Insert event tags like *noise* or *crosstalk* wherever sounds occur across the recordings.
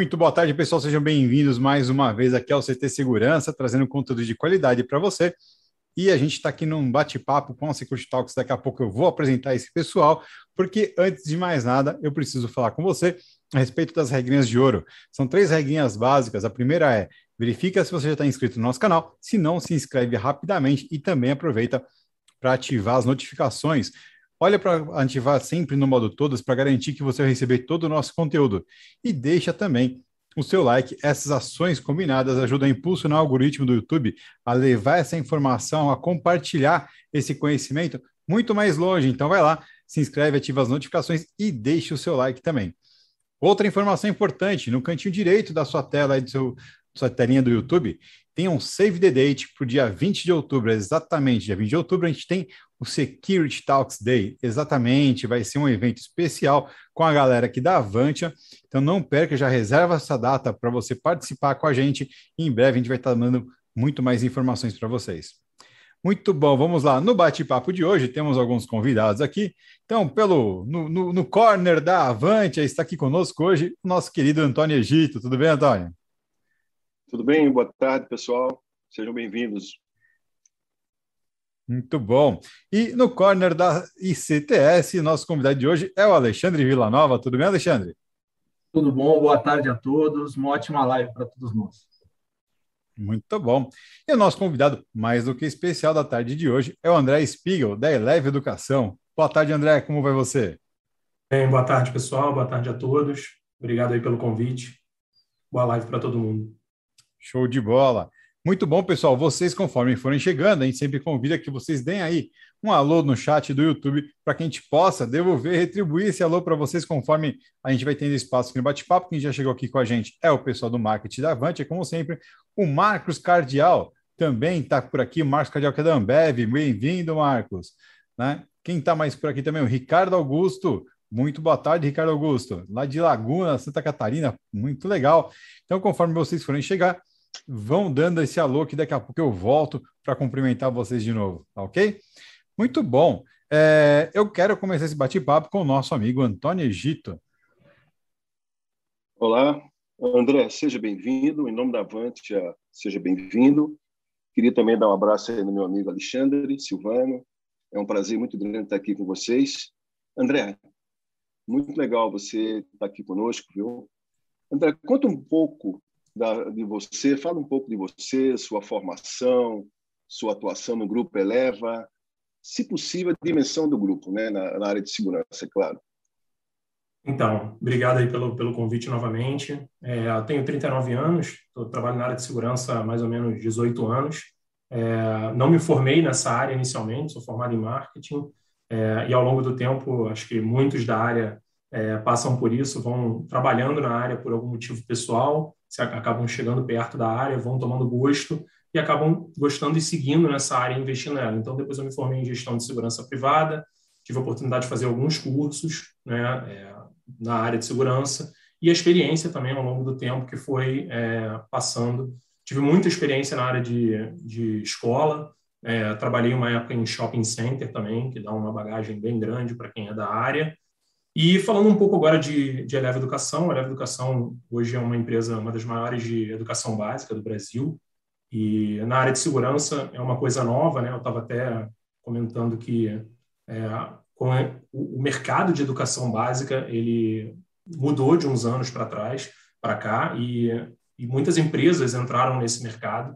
Muito boa tarde, pessoal. Sejam bem-vindos mais uma vez aqui ao CT Segurança, trazendo conteúdo de qualidade para você. E a gente está aqui num bate-papo com a Security Talks. Daqui a pouco eu vou apresentar esse pessoal, porque antes de mais nada, eu preciso falar com você a respeito das regrinhas de ouro. São três regrinhas básicas. A primeira é verifica se você já está inscrito no nosso canal. Se não, se inscreve rapidamente e também aproveita para ativar as notificações. Olha para ativar sempre no modo todas para garantir que você vai receber todo o nosso conteúdo. E deixa também o seu like. Essas ações combinadas ajudam a impulsionar o algoritmo do YouTube a levar essa informação, a compartilhar esse conhecimento muito mais longe. Então vai lá, se inscreve, ativa as notificações e deixe o seu like também. Outra informação importante, no cantinho direito da sua tela, do seu, sua telinha do YouTube, tem um save the date para o dia 20 de outubro, exatamente, dia 20 de outubro, a gente tem o Security Talks Day, exatamente, vai ser um evento especial com a galera aqui da Avantia, então não perca, já reserva essa data para você participar com a gente, em breve a gente vai estar dando muito mais informações para vocês. Muito bom, vamos lá. No bate-papo de hoje, temos alguns convidados aqui. Então, pelo no, no, no corner da Avante, está aqui conosco hoje o nosso querido Antônio Egito. Tudo bem, Antônio? Tudo bem? Boa tarde, pessoal. Sejam bem-vindos. Muito bom. E no corner da ICTS, nosso convidado de hoje é o Alexandre Villanova. Tudo bem, Alexandre? Tudo bom, boa tarde a todos. Uma ótima live para todos nós. Muito bom. E o nosso convidado mais do que especial da tarde de hoje é o André Spiegel, da Eleve Educação. Boa tarde, André. Como vai você? Bem, boa tarde, pessoal. Boa tarde a todos. Obrigado aí pelo convite. Boa live para todo mundo. Show de bola. Muito bom, pessoal. Vocês, conforme forem chegando, a gente sempre convida que vocês deem aí um alô no chat do YouTube para que a gente possa devolver, retribuir esse alô para vocês conforme a gente vai tendo espaço aqui no bate-papo. Quem já chegou aqui com a gente é o pessoal do marketing da Avante, é como sempre, o Marcos Cardial também está por aqui, o Marcos Cardial que é da Ambev. Bem-vindo, Marcos. Né? Quem está mais por aqui também? O Ricardo Augusto. Muito boa tarde, Ricardo Augusto. Lá de Laguna, Santa Catarina, muito legal. Então, conforme vocês forem chegar, vão dando esse alô que daqui a pouco eu volto para cumprimentar vocês de novo, tá ok? Muito bom. É, eu quero começar esse bate-papo com o nosso amigo Antônio Egito. Olá, André, seja bem-vindo. Em nome da Avantia, seja bem-vindo. Queria também dar um abraço aí no meu amigo Alexandre Silvano. É um prazer muito grande estar aqui com vocês. André, muito legal você estar aqui conosco, viu? André, conta um pouco da, de você, fala um pouco de você, sua formação, sua atuação no Grupo Eleva, se possível, a dimensão do grupo, né, na, na área de segurança, é claro. Então, obrigado aí pelo, pelo convite novamente. É, eu tenho 39 anos, tô, trabalho na área de segurança há mais ou menos 18 anos. É, não me formei nessa área inicialmente, sou formado em marketing, é, e ao longo do tempo, acho que muitos da área é, passam por isso, vão trabalhando na área por algum motivo pessoal, se acabam chegando perto da área, vão tomando gosto e acabam gostando e seguindo nessa área investindo nela. Então, depois eu me formei em gestão de segurança privada, tive a oportunidade de fazer alguns cursos né, é, na área de segurança e a experiência também ao longo do tempo que foi é, passando. Tive muita experiência na área de, de escola, é, trabalhei uma época em shopping center também, que dá uma bagagem bem grande para quem é da área. E falando um pouco agora de, de Eleva Educação, a Eleva Educação hoje é uma empresa, uma das maiores de educação básica do Brasil, e na área de segurança é uma coisa nova, né? Eu estava até comentando que é, o mercado de educação básica ele mudou de uns anos para trás para cá e, e muitas empresas entraram nesse mercado.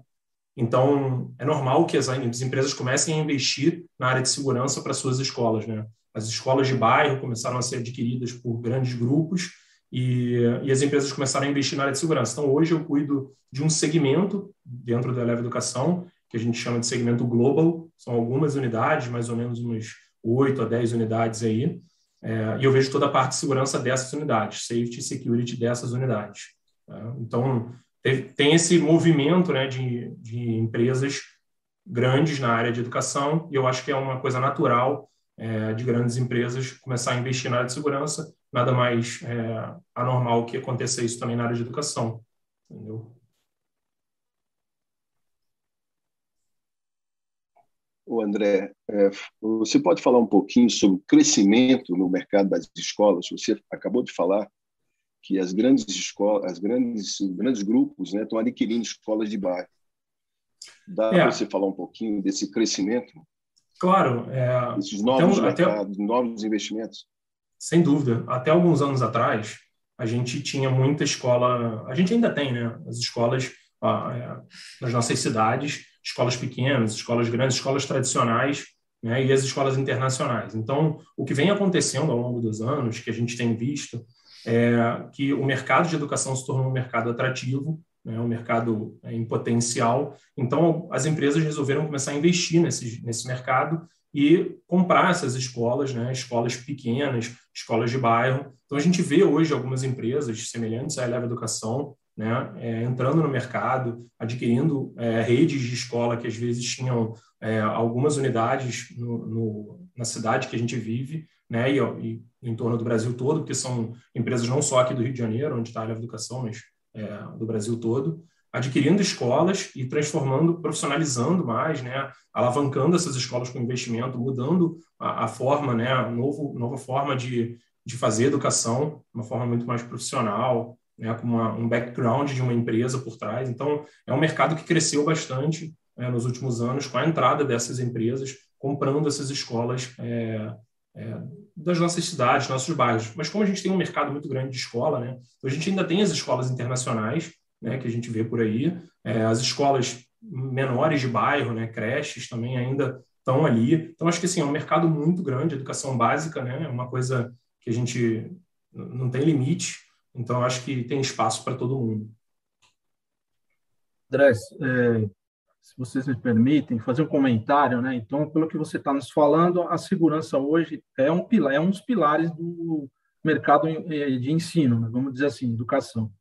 Então é normal que as, as empresas comecem a investir na área de segurança para suas escolas, né? As escolas de bairro começaram a ser adquiridas por grandes grupos e, e, as empresas começaram a investir na área de segurança. Então, hoje eu cuido de um segmento dentro da Eleva Educação, que a gente chama de segmento global, são algumas unidades, mais ou menos umas 8 a 10 unidades aí, é, e eu vejo toda a parte de segurança dessas unidades, safety e security dessas unidades. Tá? Então, tem esse movimento né, de, de empresas grandes na área de educação, e eu acho que é uma coisa natural é, de grandes empresas começar a investir na área de segurança, nada mais é, anormal que aconteça isso também na área de educação, entendeu? O André, é, você pode falar um pouquinho sobre o crescimento no mercado das escolas? Você acabou de falar que as grandes escolas, as grandes, grandes grupos, né, estão adquirindo escolas de bairro. Dá é. para você falar um pouquinho desse crescimento? Claro. É, esses novos até, mercados, até, novos investimentos? Sem dúvida. Até alguns anos atrás, a gente tinha muita escola, a gente ainda tem, né? As escolas é, nas nossas cidades, escolas pequenas, escolas grandes, escolas tradicionais, né? E as escolas internacionais. Então, o que vem acontecendo ao longo dos anos, que a gente tem visto, é, que o mercado de educação se tornou um mercado atrativo, né, um mercado é, em potencial. Então, as empresas resolveram começar a investir nesse, nesse mercado e comprar essas escolas, né, escolas pequenas, escolas de bairro. Então, a gente vê hoje algumas empresas semelhantes à Eleva Educação né, é, entrando no mercado, adquirindo é, redes de escola que às vezes tinham é, algumas unidades no, no, na cidade que a gente vive, né, e, e, em torno do Brasil todo, porque são empresas não só aqui do Rio de Janeiro, onde está a Leva Educação, mas é, do Brasil todo, adquirindo escolas e transformando, profissionalizando mais, né, alavancando essas escolas com investimento, mudando a, a forma, né, a novo, nova forma de, de fazer educação, uma forma muito mais profissional, né, com uma, um background de uma empresa por trás. Então, é um mercado que cresceu bastante né, nos últimos anos com a entrada dessas empresas, comprando essas escolas é, é, das nossas cidades, nossos bairros. Mas como a gente tem um mercado muito grande de escola, né, a gente ainda tem as escolas internacionais, né, que a gente vê por aí, é, as escolas menores de bairro, né, creches também ainda estão ali. Então acho que assim é um mercado muito grande, educação básica, né, é uma coisa que a gente não tem limite. Então acho que tem espaço para todo mundo. André, é, se vocês me permitem, fazer um comentário, né? Então, pelo que você está nos falando, a segurança hoje é um pilar, é um dos pilares do mercado de ensino, né? vamos dizer assim, educação.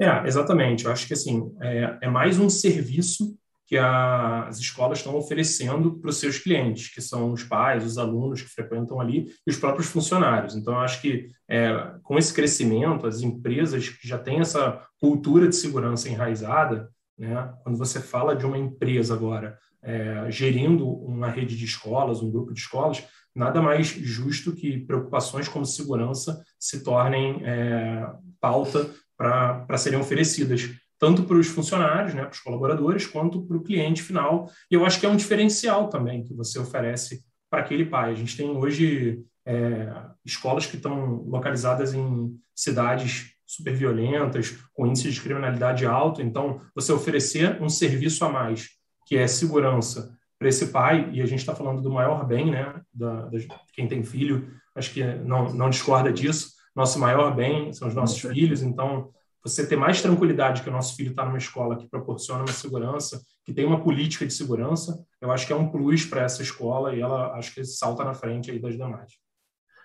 É, exatamente. Eu acho que assim é, é mais um serviço que a, as escolas estão oferecendo para os seus clientes, que são os pais, os alunos que frequentam ali e os próprios funcionários. Então, eu acho que é, com esse crescimento, as empresas que já têm essa cultura de segurança enraizada, né? Quando você fala de uma empresa agora é, gerindo uma rede de escolas, um grupo de escolas, nada mais justo que preocupações como segurança se tornem é, pauta para serem oferecidas tanto para os funcionários, né, para os colaboradores, quanto para o cliente final. E eu acho que é um diferencial também que você oferece para aquele pai. A gente tem hoje é, escolas que estão localizadas em cidades super violentas, com índice de criminalidade alto. Então, você oferecer um serviço a mais, que é segurança para esse pai, e a gente está falando do maior bem, né, da, da, quem tem filho, acho que não, não discorda disso. Nosso maior bem são os nossos filhos, então você ter mais tranquilidade que o nosso filho está numa escola que proporciona uma segurança, que tem uma política de segurança, eu acho que é um plus para essa escola e ela acho que salta na frente aí das demais.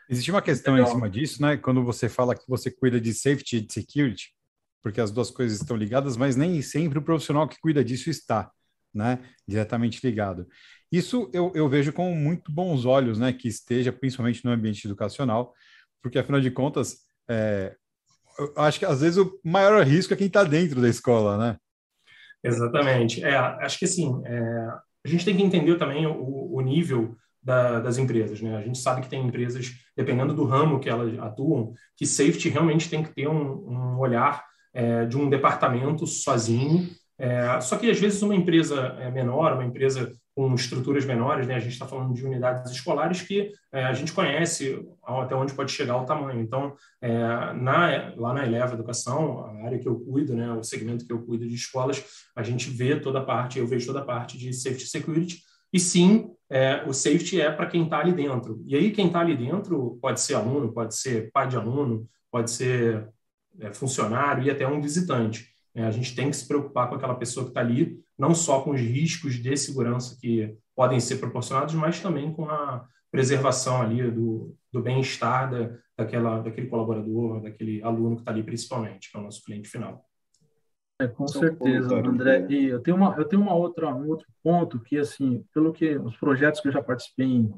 Existe uma questão Legal. em cima disso, né? Quando você fala que você cuida de safety e de security, porque as duas coisas estão ligadas, mas nem sempre o profissional que cuida disso está, né? Diretamente ligado. Isso eu, eu vejo com muito bons olhos, né? Que esteja principalmente no ambiente educacional, porque afinal de contas, é, eu acho que às vezes o maior risco é quem está dentro da escola, né? Exatamente. É, acho que assim, é, a gente tem que entender também o, o nível da, das empresas. Né? A gente sabe que tem empresas, dependendo do ramo que elas atuam, que safety realmente tem que ter um, um olhar é, de um departamento sozinho. É, só que às vezes uma empresa é menor, uma empresa com estruturas menores, né? a gente está falando de unidades escolares que é, a gente conhece até onde pode chegar o tamanho. Então, é, na, lá na Eleva Educação, a área que eu cuido, né, o segmento que eu cuido de escolas, a gente vê toda a parte, eu vejo toda a parte de safety security, e sim, é, o safety é para quem está ali dentro. E aí, quem está ali dentro pode ser aluno, pode ser pai de aluno, pode ser é, funcionário e até um visitante. É, a gente tem que se preocupar com aquela pessoa que está ali, não só com os riscos de segurança que podem ser proporcionados, mas também com a preservação ali do, do bem-estar da, daquela, daquele colaborador, daquele aluno que está ali principalmente, que é o nosso cliente final. É, com São certeza, André. E eu tenho uma, eu tenho uma outra, um outro ponto que, assim, pelo que os projetos que eu já participei em,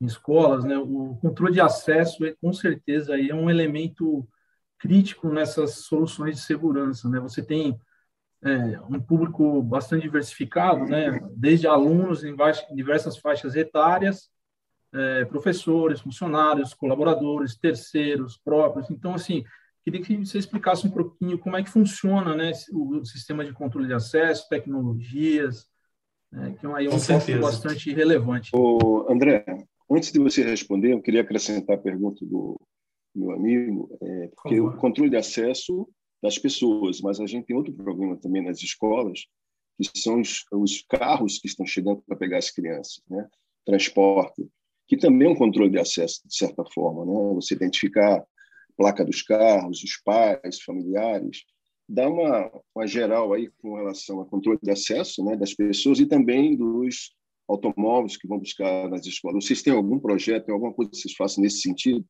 em escolas, né, o controle de acesso, é, com certeza, aí é um elemento crítico nessas soluções de segurança, né? Você tem é, um público bastante diversificado, né? Desde alunos em diversas faixas etárias é, professores, funcionários, colaboradores, terceiros, próprios. Então, assim, queria que você explicasse um pouquinho como é que funciona né, o, sistema de controle de acesso, tecnologias, né, que é um ponto bastante relevante. Ô, André, antes de você responder, eu queria acrescentar a pergunta do meu amigo, é, porque o controle de acesso das pessoas, mas a gente tem outro problema também nas escolas, que são os, os carros que estão chegando para pegar as crianças, né? transporte, que também é um controle de acesso, de certa forma. Né? Você identificar placa dos carros, os pais, familiares, dá uma, uma geral aí com relação ao controle de acesso né, das pessoas e também dos automóveis que vão buscar nas escolas. Vocês têm algum projeto, alguma coisa que vocês façam nesse sentido?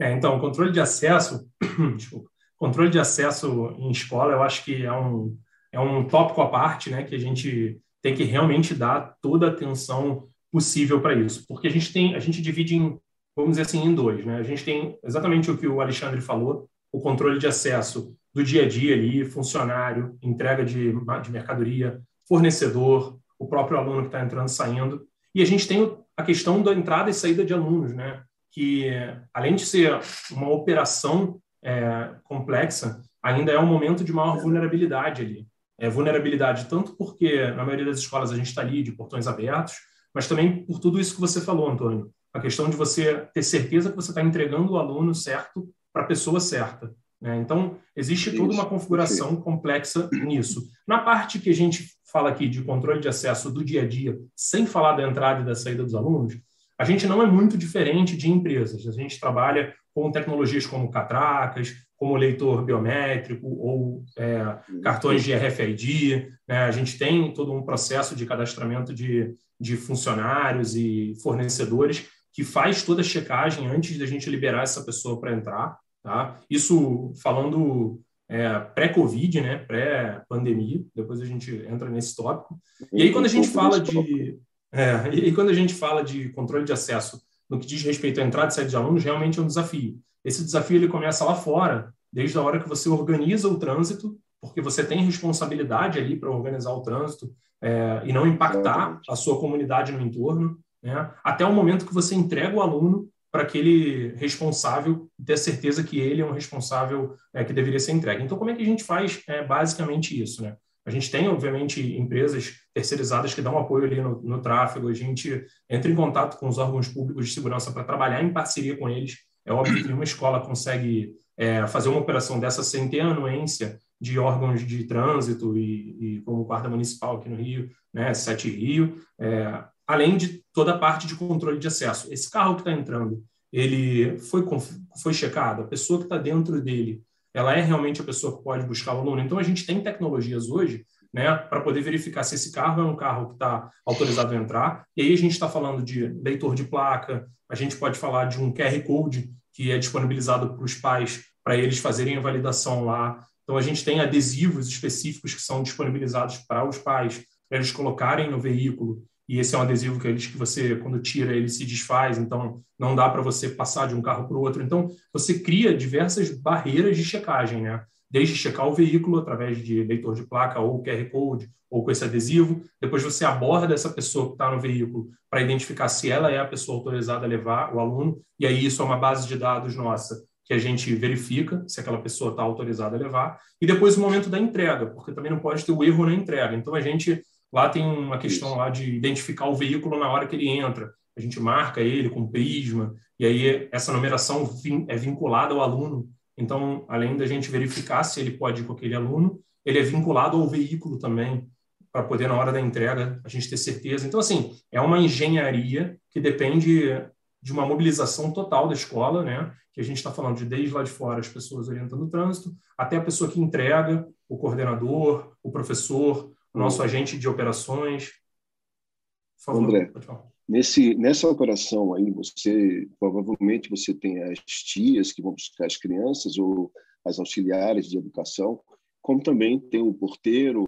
É, então, controle de acesso, *clears throat* desculpa, controle de acesso em escola, eu acho que é um, é um tópico à parte, né, que a gente tem que realmente dar toda a atenção possível para isso, porque a gente tem, a gente divide em, vamos dizer assim, em dois, né? A gente tem exatamente o que o Alexandre falou, o controle de acesso do dia a dia ali, funcionário, entrega de, de mercadoria, fornecedor, o próprio aluno que está entrando e saindo, e a gente tem a questão da entrada e saída de alunos, né? Que além de ser uma operação é, complexa, ainda é um momento de maior vulnerabilidade ali é, vulnerabilidade, tanto porque na maioria das escolas a gente está ali de portões abertos, mas também por tudo isso que você falou, Antônio. A questão de você ter certeza que você está entregando o aluno certo para a pessoa certa. Né? Então, existe isso, toda uma configuração complexa nisso. Na parte que a gente fala aqui de controle de acesso do dia a dia, sem falar da entrada e da saída dos alunos, a gente não é muito diferente de empresas. A gente trabalha com tecnologias como catracas, como leitor biométrico ou é, cartões de RFID. Né? A gente tem todo um processo de cadastramento de, de funcionários e fornecedores que faz toda a checagem antes da gente liberar essa pessoa para entrar. Tá? Isso falando é, pré-Covid, né? pré-pandemia, depois a gente entra nesse tópico. E aí, quando a gente fala de. É, e quando a gente fala de controle de acesso no que diz respeito à entrada e saída de alunos, realmente é um desafio. Esse desafio ele começa lá fora, desde a hora que você organiza o trânsito, porque você tem responsabilidade ali para organizar o trânsito é, e não impactar a sua comunidade no entorno, né? até o momento que você entrega o aluno para aquele responsável ter certeza que ele é um responsável é, que deveria ser entregue. Então, como é que a gente faz é, basicamente isso? Né? A gente tem, obviamente, empresas terceirizadas que dão apoio ali no, no tráfego, a gente entra em contato com os órgãos públicos de segurança para trabalhar em parceria com eles. É óbvio que uma escola consegue é, fazer uma operação dessa sem ter anuência de órgãos de trânsito e, e como Guarda Municipal aqui no Rio, né, Sete Rio, é, além de toda a parte de controle de acesso. Esse carro que está entrando, ele foi, foi checado, a pessoa que está dentro dele ela é realmente a pessoa que pode buscar o aluno. Então, a gente tem tecnologias hoje né, para poder verificar se esse carro é um carro que está autorizado a entrar. E aí a gente está falando de leitor de placa, a gente pode falar de um QR Code que é disponibilizado para os pais para eles fazerem a validação lá. Então, a gente tem adesivos específicos que são disponibilizados para os pais, para eles colocarem no veículo e esse é um adesivo que, eles, que você, quando tira, ele se desfaz, então não dá para você passar de um carro para o outro. Então, você cria diversas barreiras de checagem, né? Desde checar o veículo através de leitor de placa ou QR Code ou com esse adesivo, depois você aborda essa pessoa que está no veículo para identificar se ela é a pessoa autorizada a levar o aluno, e aí isso é uma base de dados nossa que a gente verifica se aquela pessoa está autorizada a levar, e depois o momento da entrega, porque também não pode ter o erro na entrega. Então, a gente Lá tem uma questão lá de identificar o veículo na hora que ele entra. A gente marca ele com prisma, e aí essa numeração é vinculada ao aluno. Então, além da gente verificar se ele pode ir com aquele aluno, ele é vinculado ao veículo também, para poder, na hora da entrega, a gente ter certeza. Então, assim, é uma engenharia que depende de uma mobilização total da escola, né? Que a gente está falando de desde lá de fora as pessoas orientando o trânsito, até a pessoa que entrega, o coordenador, o professor, nosso agente de operações. Por favor, André, nesse, nessa operação aí, você provavelmente você tem as tias que vão buscar as crianças ou as auxiliares de educação, como também tem o porteiro,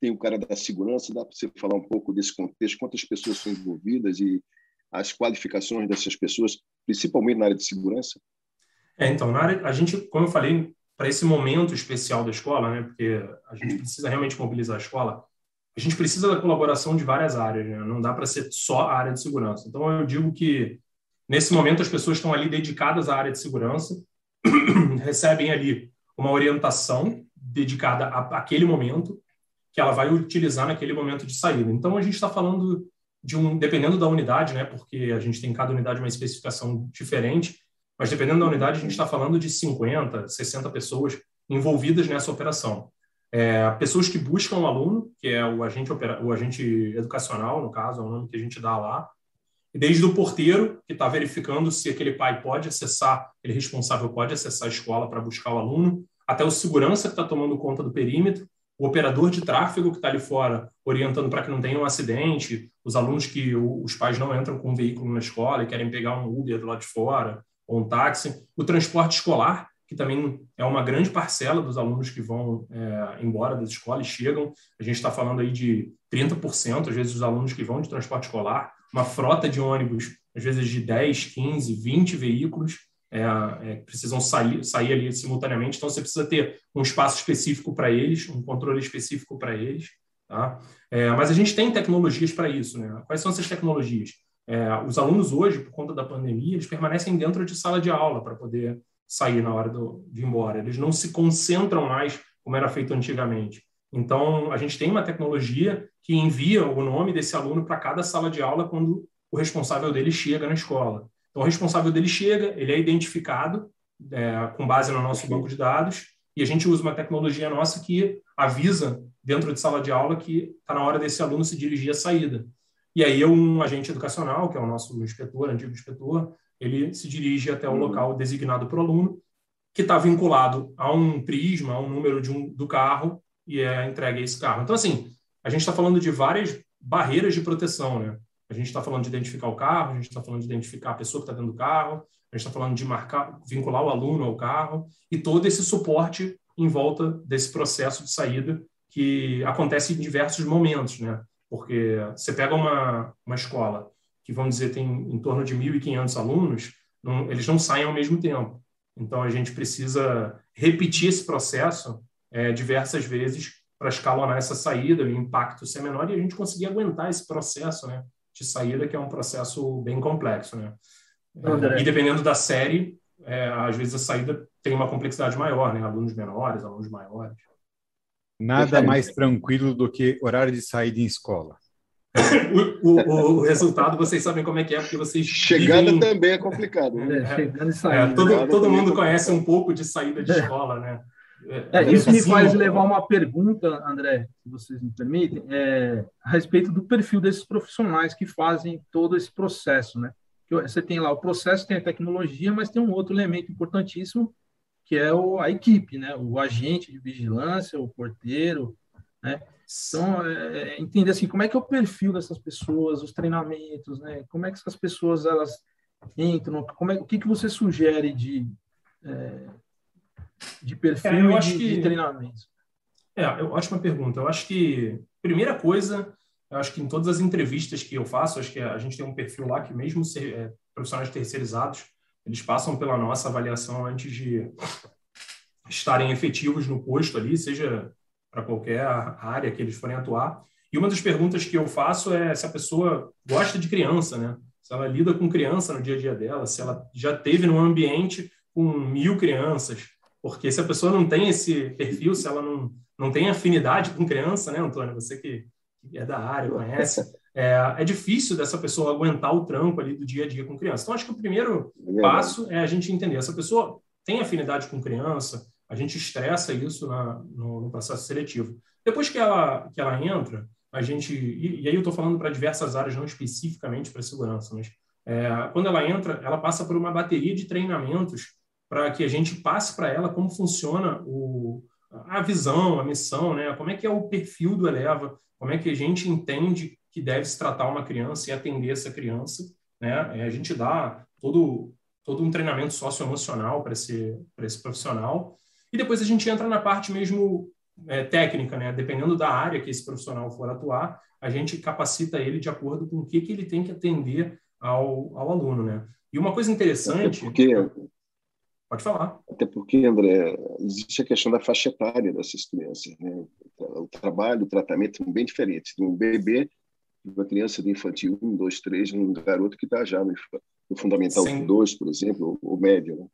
tem o cara da segurança. Dá para você falar um pouco desse contexto? Quantas pessoas são envolvidas e as qualificações dessas pessoas, principalmente na área de segurança? É, então, na área, a gente, como eu falei, para esse momento especial da escola, né, porque a gente precisa realmente mobilizar a escola, a gente precisa da colaboração de várias áreas, né? não dá para ser só a área de segurança. Então, eu digo que, nesse momento, as pessoas estão ali dedicadas à área de segurança, *clears throat* recebem ali uma orientação dedicada àquele momento, que ela vai utilizar naquele momento de saída. Então, a gente está falando de um, dependendo da unidade, né, porque a gente tem cada unidade uma especificação diferente, mas dependendo da unidade, a gente está falando de 50, 60 pessoas envolvidas nessa operação. É, pessoas que buscam o aluno, que é o agente, o agente educacional, no caso, é o nome que a gente dá lá, desde o porteiro, que está verificando se aquele pai pode acessar, ele responsável pode acessar a escola para buscar o aluno, até o segurança que está tomando conta do perímetro, o operador de tráfego que está ali fora, orientando para que não tenha um acidente, os alunos que os pais não entram com um veículo na escola e querem pegar um Uber do lado de fora, ou um táxi, o transporte escolar, que também é uma grande parcela dos alunos que vão é, embora das escolas e chegam. A gente está falando aí de 30%, às vezes, dos alunos que vão de transporte escolar, uma frota de ônibus, às vezes de 10, 15, 20 veículos, é, é, precisam sair, sair ali simultaneamente. Então, você precisa ter um espaço específico para eles, um controle específico para eles. Tá? É, mas a gente tem tecnologias para isso. Né? Quais são essas tecnologias? É, os alunos hoje, por conta da pandemia, eles permanecem dentro de sala de aula para poder sair na hora do, de ir embora. Eles não se concentram mais como era feito antigamente. Então, a gente tem uma tecnologia que envia o nome desse aluno para cada sala de aula quando o responsável dele chega na escola. Então, o responsável dele chega, ele é identificado é, com base no nosso banco de dados e a gente usa uma tecnologia nossa que avisa dentro de sala de aula que está na hora desse aluno se dirigir à saída. E aí um agente educacional, que é o nosso inspetor, antigo inspetor, ele se dirige até o uhum. local designado para o aluno, que está vinculado a um prisma, a um número de um, do carro, e é entregue esse carro. Então, assim, a gente está falando de várias barreiras de proteção, né? A gente está falando de identificar o carro, a gente está falando de identificar a pessoa que está dentro do carro, a gente está falando de marcar, vincular o aluno ao carro, e todo esse suporte em volta desse processo de saída que acontece em diversos momentos, né? Porque você pega uma, uma escola que, vamos dizer, tem em torno de 1.500 alunos, não, eles não saem ao mesmo tempo. Então, a gente precisa repetir esse processo é, diversas vezes para escalonar essa saída, o impacto ser menor e a gente conseguir aguentar esse processo né, de saída, que é um processo bem complexo. Né? É, e dependendo da série, é, às vezes a saída tem uma complexidade maior, né? alunos menores, alunos maiores. Nada mais tranquilo do que horário de saída em escola. o, o, o, resultado vocês sabem como é que é, porque vocês. Chegada vivem... também é complicado. Né? É, chegando e saindo. É, todo todo mundo é conhece um pouco de saída de escola, né? É, isso me faz levar uma pergunta, André, se vocês me permitem, é, a respeito do perfil desses profissionais que fazem todo esse processo, né? Você tem lá o processo, tem a tecnologia, mas tem um outro elemento importantíssimo, que é o, a equipe, né? O agente de vigilância, o porteiro, né? Então, é, é, entender assim, como é que é o perfil dessas pessoas, os treinamentos, né? Como é que essas pessoas elas entram? Como é, o que, que você sugere de, é, de perfil é, e de, que, de treinamento? É, ótima pergunta. Eu acho que, primeira coisa, eu acho que em todas as entrevistas que eu faço, acho que a gente tem um perfil lá que mesmo ser, é, profissionais terceirizados, eles passam pela nossa avaliação antes de estarem efetivos no posto ali, seja para qualquer área que eles forem atuar. E uma das perguntas que eu faço é se a pessoa gosta de criança, né? Se ela lida com criança no dia a dia dela, se ela já teve num ambiente com mil crianças, porque se a pessoa não tem esse perfil, se ela não, não tem afinidade com criança, né, Antônio? Você que é da área, conhece, é, é difícil dessa pessoa aguentar o trampo ali do dia a dia com criança. Então, acho que o primeiro é passo é a gente entender. Essa pessoa tem afinidade com criança, a gente estressa isso na, no, no, processo seletivo. Depois que ela, que ela entra, a gente. E, e aí eu estou falando para diversas áreas, não especificamente para segurança, mas é, quando ela entra, ela passa por uma bateria de treinamentos para que a gente passe para ela como funciona o, a visão, a missão, né? como é que é o perfil do Eleva, como é que a gente entende que deve se tratar uma criança e atender essa criança. Né? A gente dá todo, todo um treinamento socioemocional para esse, esse profissional e depois a gente entra na parte mesmo é, técnica, né? Dependendo da área que esse profissional for atuar, a gente capacita ele de acordo com o que, que ele tem que atender ao, ao aluno, né? E uma coisa interessante... Porque... Pode falar. Até porque, André, existe a questão da faixa etária dessas crianças. Né? O trabalho, o tratamento são bem diferentes. De um bebê, de uma criança de infantil 1, 2, 3, um garoto que está já no, no Fundamental Sem... 2, por exemplo, o médio. Né?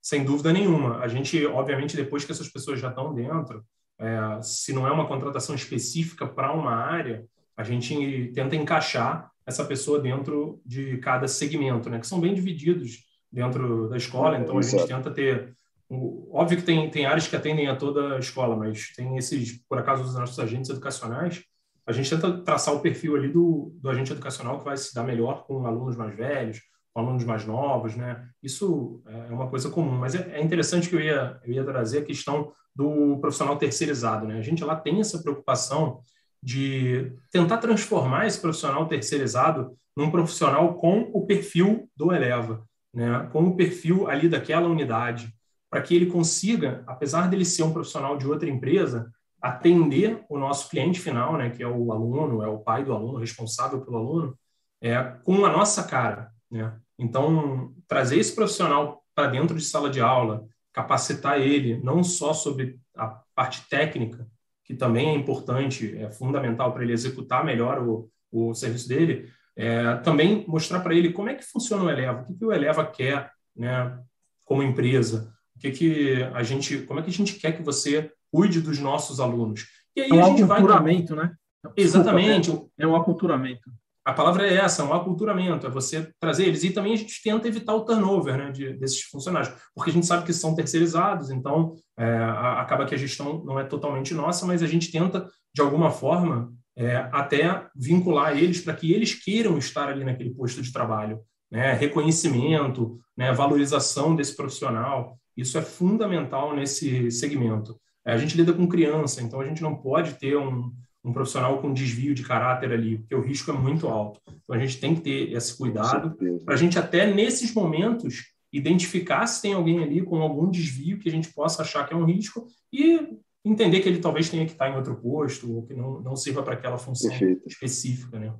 Sem dúvida nenhuma. A gente, obviamente, depois que essas pessoas já estão dentro, é, se não é uma contratação específica para uma área, a gente tenta encaixar essa pessoa dentro de cada segmento, né? Que são bem divididos dentro da escola. Então a gente tenta ter, óbvio que tem tem áreas que atendem a toda a escola, mas tem esses, por acaso, os nossos agentes educacionais. A gente tenta traçar o perfil ali do, do agente educacional que vai se dar melhor com alunos mais velhos, com alunos mais novos, né? Isso é uma coisa comum, mas é, é interessante que eu ia eu ia trazer a questão do profissional terceirizado, né? A gente lá tem essa preocupação de tentar transformar esse profissional terceirizado num profissional com o perfil do Eleva, né? com o perfil ali daquela unidade, para que ele consiga, apesar dele ser um profissional de outra empresa, atender o nosso cliente final, né? que é o aluno, é o pai do aluno, responsável pelo aluno, é, com a nossa cara. Né? Então, trazer esse profissional para dentro de sala de aula, capacitar ele não só sobre a parte técnica, que também é importante, é fundamental para ele executar melhor o, o serviço dele, é, também mostrar para ele como é que funciona o Eleva, o que, que o Eleva quer, né, como empresa, o que, que a gente, como é que a gente quer que você cuide dos nossos alunos. E aí é um a gente aculturamento, vai... né? Exatamente. é um aculturamento a palavra é essa, um aculturamento, é você trazer eles. E também a gente tenta evitar o turnover né, de, desses funcionários, porque a gente sabe que são terceirizados, então é, acaba que a gestão não é totalmente nossa, mas a gente tenta, de alguma forma, é, até vincular eles para que eles queiram estar ali naquele posto de trabalho. Né, reconhecimento, né, valorização desse profissional, isso é fundamental nesse segmento. É, a gente lida com criança, então a gente não pode ter um, um profissional com desvio de caráter ali, porque o risco é muito alto. Então a gente tem que ter esse cuidado para a gente até nesses momentos identificar se tem alguém ali com algum desvio que a gente possa achar que é um risco e entender que ele talvez tenha que estar em outro posto ou que não, não sirva para aquela função Perfeito. específica, né?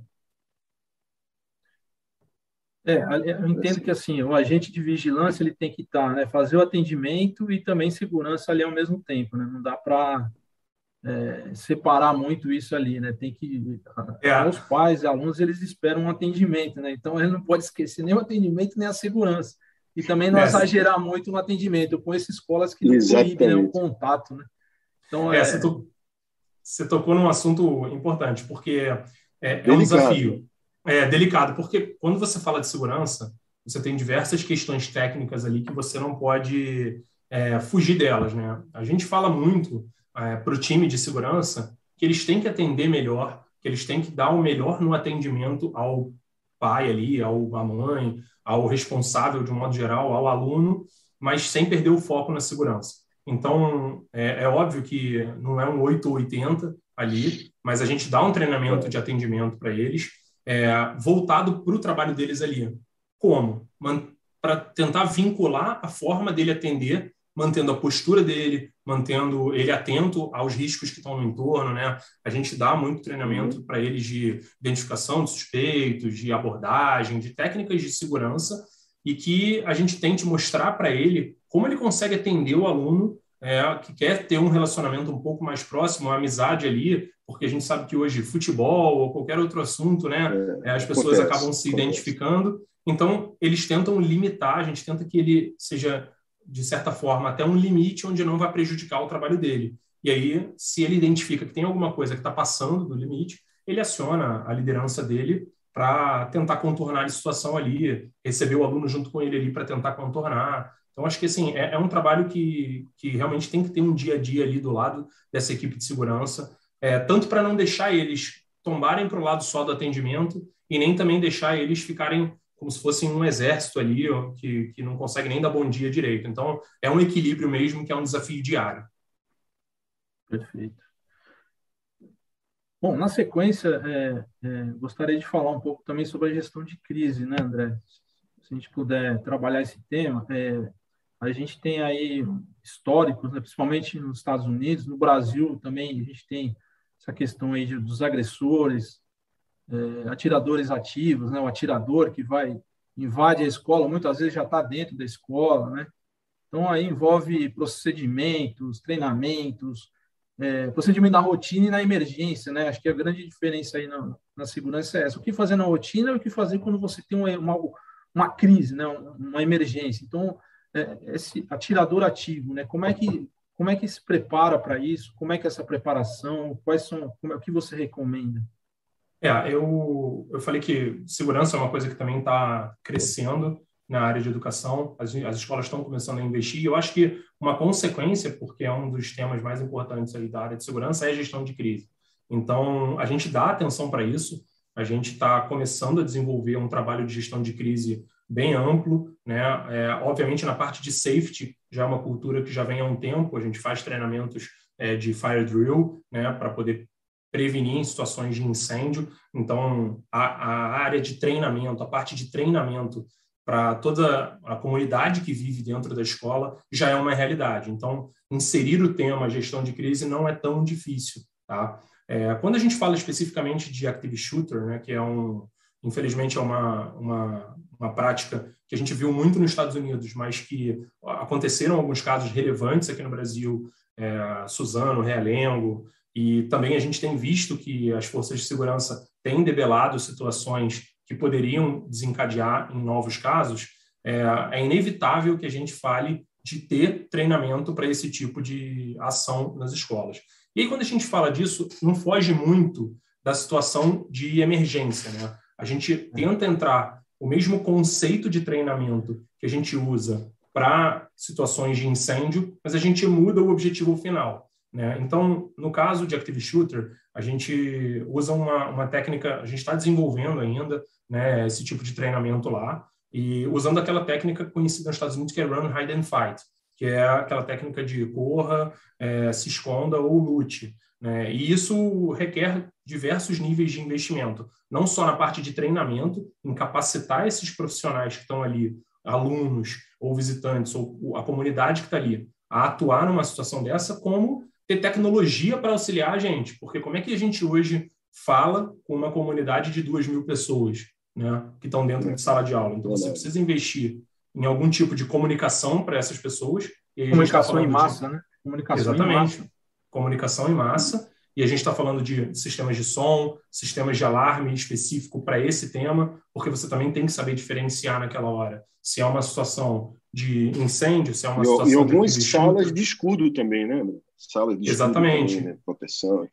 É, eu entendo que assim o agente de vigilância ele tem que estar, né, fazer o atendimento e também segurança ali ao mesmo tempo, né? Não dá para é, separar muito isso ali, né? Tem que é. os pais e alunos eles esperam um atendimento, né? Então ele não pode esquecer nem o atendimento nem a segurança e também não é. exagerar muito no atendimento. Eu conheço escolas que não proíbem né, o contato, né? Então é, você, to... você tocou num assunto importante porque é, é um desafio, é delicado porque quando você fala de segurança você tem diversas questões técnicas ali que você não pode é, fugir delas, né? A gente fala muito é, para o time de segurança que eles têm que atender melhor, que eles têm que dar o melhor no atendimento ao pai ali, ao à mãe, ao responsável de um modo geral, ao aluno, mas sem perder o foco na segurança. Então, é, é óbvio que não é um 8 ou 80 ali, mas a gente dá um treinamento de atendimento para eles, é, voltado para o trabalho deles ali. Como? Para tentar vincular a forma dele atender mantendo a postura dele, mantendo ele atento aos riscos que estão no entorno, né? A gente dá muito treinamento uhum. para eles de identificação de suspeitos, de abordagem, de técnicas de segurança e que a gente tente mostrar para ele como ele consegue atender o aluno é, que quer ter um relacionamento um pouco mais próximo, uma amizade ali, porque a gente sabe que hoje futebol ou qualquer outro assunto, né, é, as pessoas acontece, acabam se acontece. identificando. Então, eles tentam limitar, a gente tenta que ele seja de certa forma, até um limite onde não vai prejudicar o trabalho dele. E aí, se ele identifica que tem alguma coisa que está passando do limite, ele aciona a liderança dele para tentar contornar a situação ali, receber o aluno junto com ele ali para tentar contornar. Então, acho que assim, é, é, um trabalho que, que realmente tem que ter um dia a dia ali do lado dessa equipe de segurança, é, tanto para não deixar eles tombarem para o lado só do atendimento e nem também deixar eles ficarem como se fossem um exército ali ó, que, que não consegue nem dar bom dia direito. Então, é um equilíbrio mesmo que é um desafio diário. Perfeito. Bom, na sequência, é, é, gostaria de falar um pouco também sobre a gestão de crise, né, André? Se a gente puder trabalhar esse tema, é, a gente tem aí históricos, né, principalmente nos Estados Unidos, no Brasil também a gente tem essa questão aí dos agressores, é, atiradores ativos, né? o atirador que vai invade a escola, muitas vezes já está dentro da escola, né? Então, aí envolve procedimentos, treinamentos, é, procedimento na rotina e na emergência, né? Acho que a grande diferença aí na, na segurança é essa. O que fazer na rotina e o que fazer quando você tem uma, uma, uma crise, né? uma emergência. Então, esse atirador ativo, né? Como é que como é que se prepara para isso? Como é que é essa preparação? Quais são como é, o que você recomenda? É, eu, eu falei que segurança é uma coisa que também está crescendo na área de educação, as, as escolas estão começando a investir, eu acho que uma consequência, porque é um dos temas mais importantes aí da área de segurança, é a gestão de crise. Então, a gente dá atenção para isso, a gente está começando a desenvolver um trabalho de gestão de crise bem amplo, né? É, obviamente, na parte de safety, já é uma cultura que já vem há um tempo, a gente faz treinamentos é, de fire drill, né, para poder prevenir em situações de incêndio. Então, a, a área de treinamento, a parte de treinamento para toda a comunidade que vive dentro da escola já é uma realidade. Então, inserir o tema gestão de crise não é tão difícil. Tá? É, quando a gente fala especificamente de active shooter, né, que é um, infelizmente é uma, uma, uma prática que a gente viu muito nos Estados Unidos, mas que aconteceram alguns casos relevantes aqui no Brasil, é, Suzano, Realengo, e também a gente tem visto que as forças de segurança têm debelado situações que poderiam desencadear em novos casos, é, é inevitável que a gente fale de ter treinamento para esse tipo de ação nas escolas. E aí, quando a gente fala disso, não foge muito da situação de emergência. Né? A gente tenta entrar o mesmo conceito de treinamento que a gente usa para situações de incêndio, mas a gente muda o objetivo final. Né? Então, no caso de Active Shooter, a gente usa uma, uma técnica, a gente está desenvolvendo ainda né, esse tipo de treinamento lá, e usando aquela técnica conhecida nos Estados Unidos que é Run, Hide and Fight, que é aquela técnica de corra, é, se esconda ou lute. Né? E isso requer diversos níveis de investimento, não só na parte de treinamento, em capacitar esses profissionais que estão ali, alunos ou visitantes, ou a comunidade que está ali, a atuar numa situação dessa, como ter tecnologia para auxiliar a gente, porque como é que a gente hoje fala com uma comunidade de duas mil pessoas né, que estão dentro de sala de aula? Então, você precisa investir em algum tipo de comunicação para essas pessoas. Tá comunicação tá em massa, de... né? Comunicação Exatamente. Em massa. Comunicação em massa. E a gente está falando de sistemas de som, sistemas de alarme específico para esse tema, porque você também tem que saber diferenciar naquela hora se é uma situação de incêndio, se é uma e, situação e algumas salas de escudo também, né? Salas de Exatamente. Também, né? proteção.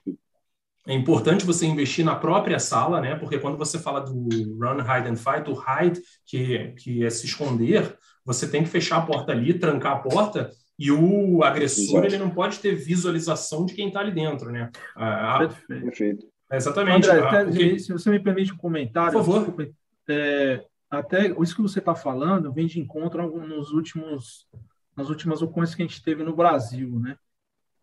É importante você investir na própria sala, né? Porque quando você fala do run, hide and fight, o hide, que, que é se esconder, você tem que fechar a porta ali, trancar a porta e o agressor ele não pode ter visualização de quem está ali dentro, né? A, Perfeito. Exatamente. André, até, porque... se você me permite um comentário, por favor. Desculpa, é, até isso que você está falando vem de encontro nos últimos nas últimas ocorrências que a gente teve no Brasil, né?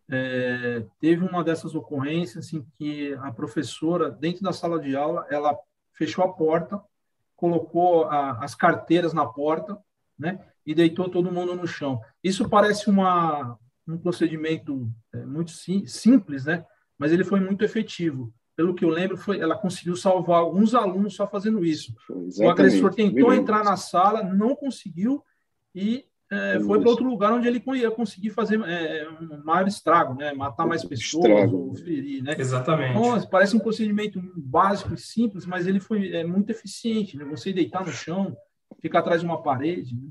É, teve uma dessas ocorrências assim que a professora dentro da sala de aula ela fechou a porta, colocou a, as carteiras na porta, né? E deitou todo mundo no chão. Isso parece uma um procedimento é, muito sim, simples, né? Mas ele foi muito efetivo. Pelo que eu lembro, foi, ela conseguiu salvar alguns alunos só fazendo isso. Exatamente. O agressor tentou entrar na sala, não conseguiu e é, foi para outro lugar onde ele ia conseguir fazer é, um maior estrago, né? matar mais pessoas, ou ferir. Né? Exatamente. Então, parece um procedimento básico e simples, mas ele foi é, muito eficiente. Né? Você deitar no chão, ficar atrás de uma parede. Né?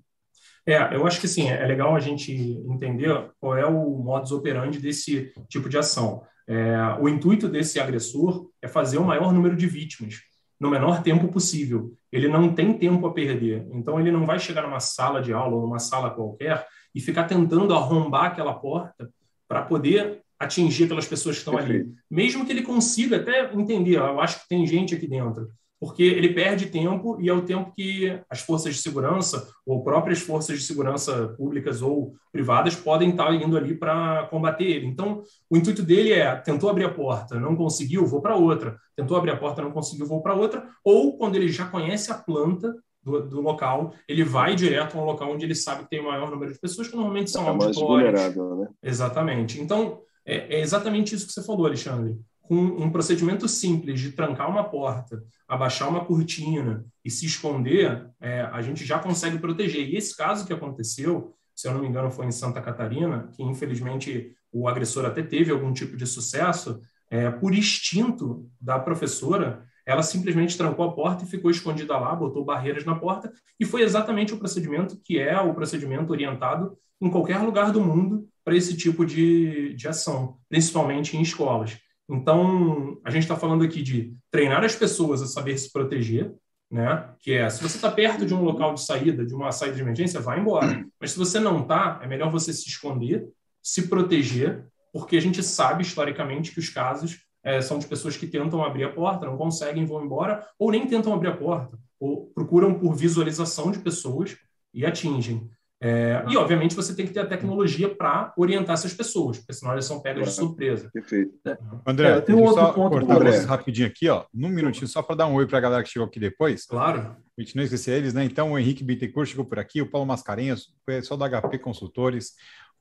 É, eu acho que sim, é legal a gente entender qual é o modus operandi desse tipo de ação. É, o intuito desse agressor é fazer o maior número de vítimas no menor tempo possível. Ele não tem tempo a perder. Então, ele não vai chegar numa sala de aula ou numa sala qualquer e ficar tentando arrombar aquela porta para poder atingir aquelas pessoas que estão Perfeito. ali. Mesmo que ele consiga até entender, eu acho que tem gente aqui dentro porque ele perde tempo e é o tempo que as forças de segurança ou próprias forças de segurança públicas ou privadas podem estar indo ali para combater ele. Então, o intuito dele é: tentou abrir a porta, não conseguiu, vou para outra. Tentou abrir a porta, não conseguiu, vou para outra. Ou quando ele já conhece a planta do, do, local, ele vai direto a um local onde ele sabe que tem o maior número de pessoas, que normalmente são é auditórios. Né? Exatamente. Então, é, é exatamente isso que você falou, Alexandre com um procedimento simples de trancar uma porta, abaixar uma cortina e se esconder, é, a gente já consegue proteger. E esse caso que aconteceu, se eu não me engano foi em Santa Catarina, que infelizmente o agressor até teve algum tipo de sucesso, é, por instinto da professora, ela simplesmente trancou a porta e ficou escondida lá, botou barreiras na porta, e foi exatamente o procedimento que é o procedimento orientado em qualquer lugar do mundo para esse tipo de, de ação, principalmente em escolas. Então, a gente está falando aqui de treinar as pessoas a saber se proteger, né? Que é, se você está perto de um local de saída, de uma saída de emergência, vá embora. Mas se você não está, é melhor você se esconder, se proteger, porque a gente sabe historicamente que os casos é, são de pessoas que tentam abrir a porta, não conseguem, vão embora, ou nem tentam abrir a porta, ou procuram por visualização de pessoas e atingem. É, e, obviamente, você tem que ter a tecnologia para orientar essas pessoas, porque senão elas são pegas de surpresa. Perfeito. É. André, é, tem um outro só ponto cortar você rapidinho aqui, ó, num minutinho, só para dar um oi para a galera que chegou aqui depois. Claro. A gente não esquecer eles, né? Então, o Henrique Bittencourt chegou por aqui, o Paulo Mascarenhas, o pessoal da HP Consultores,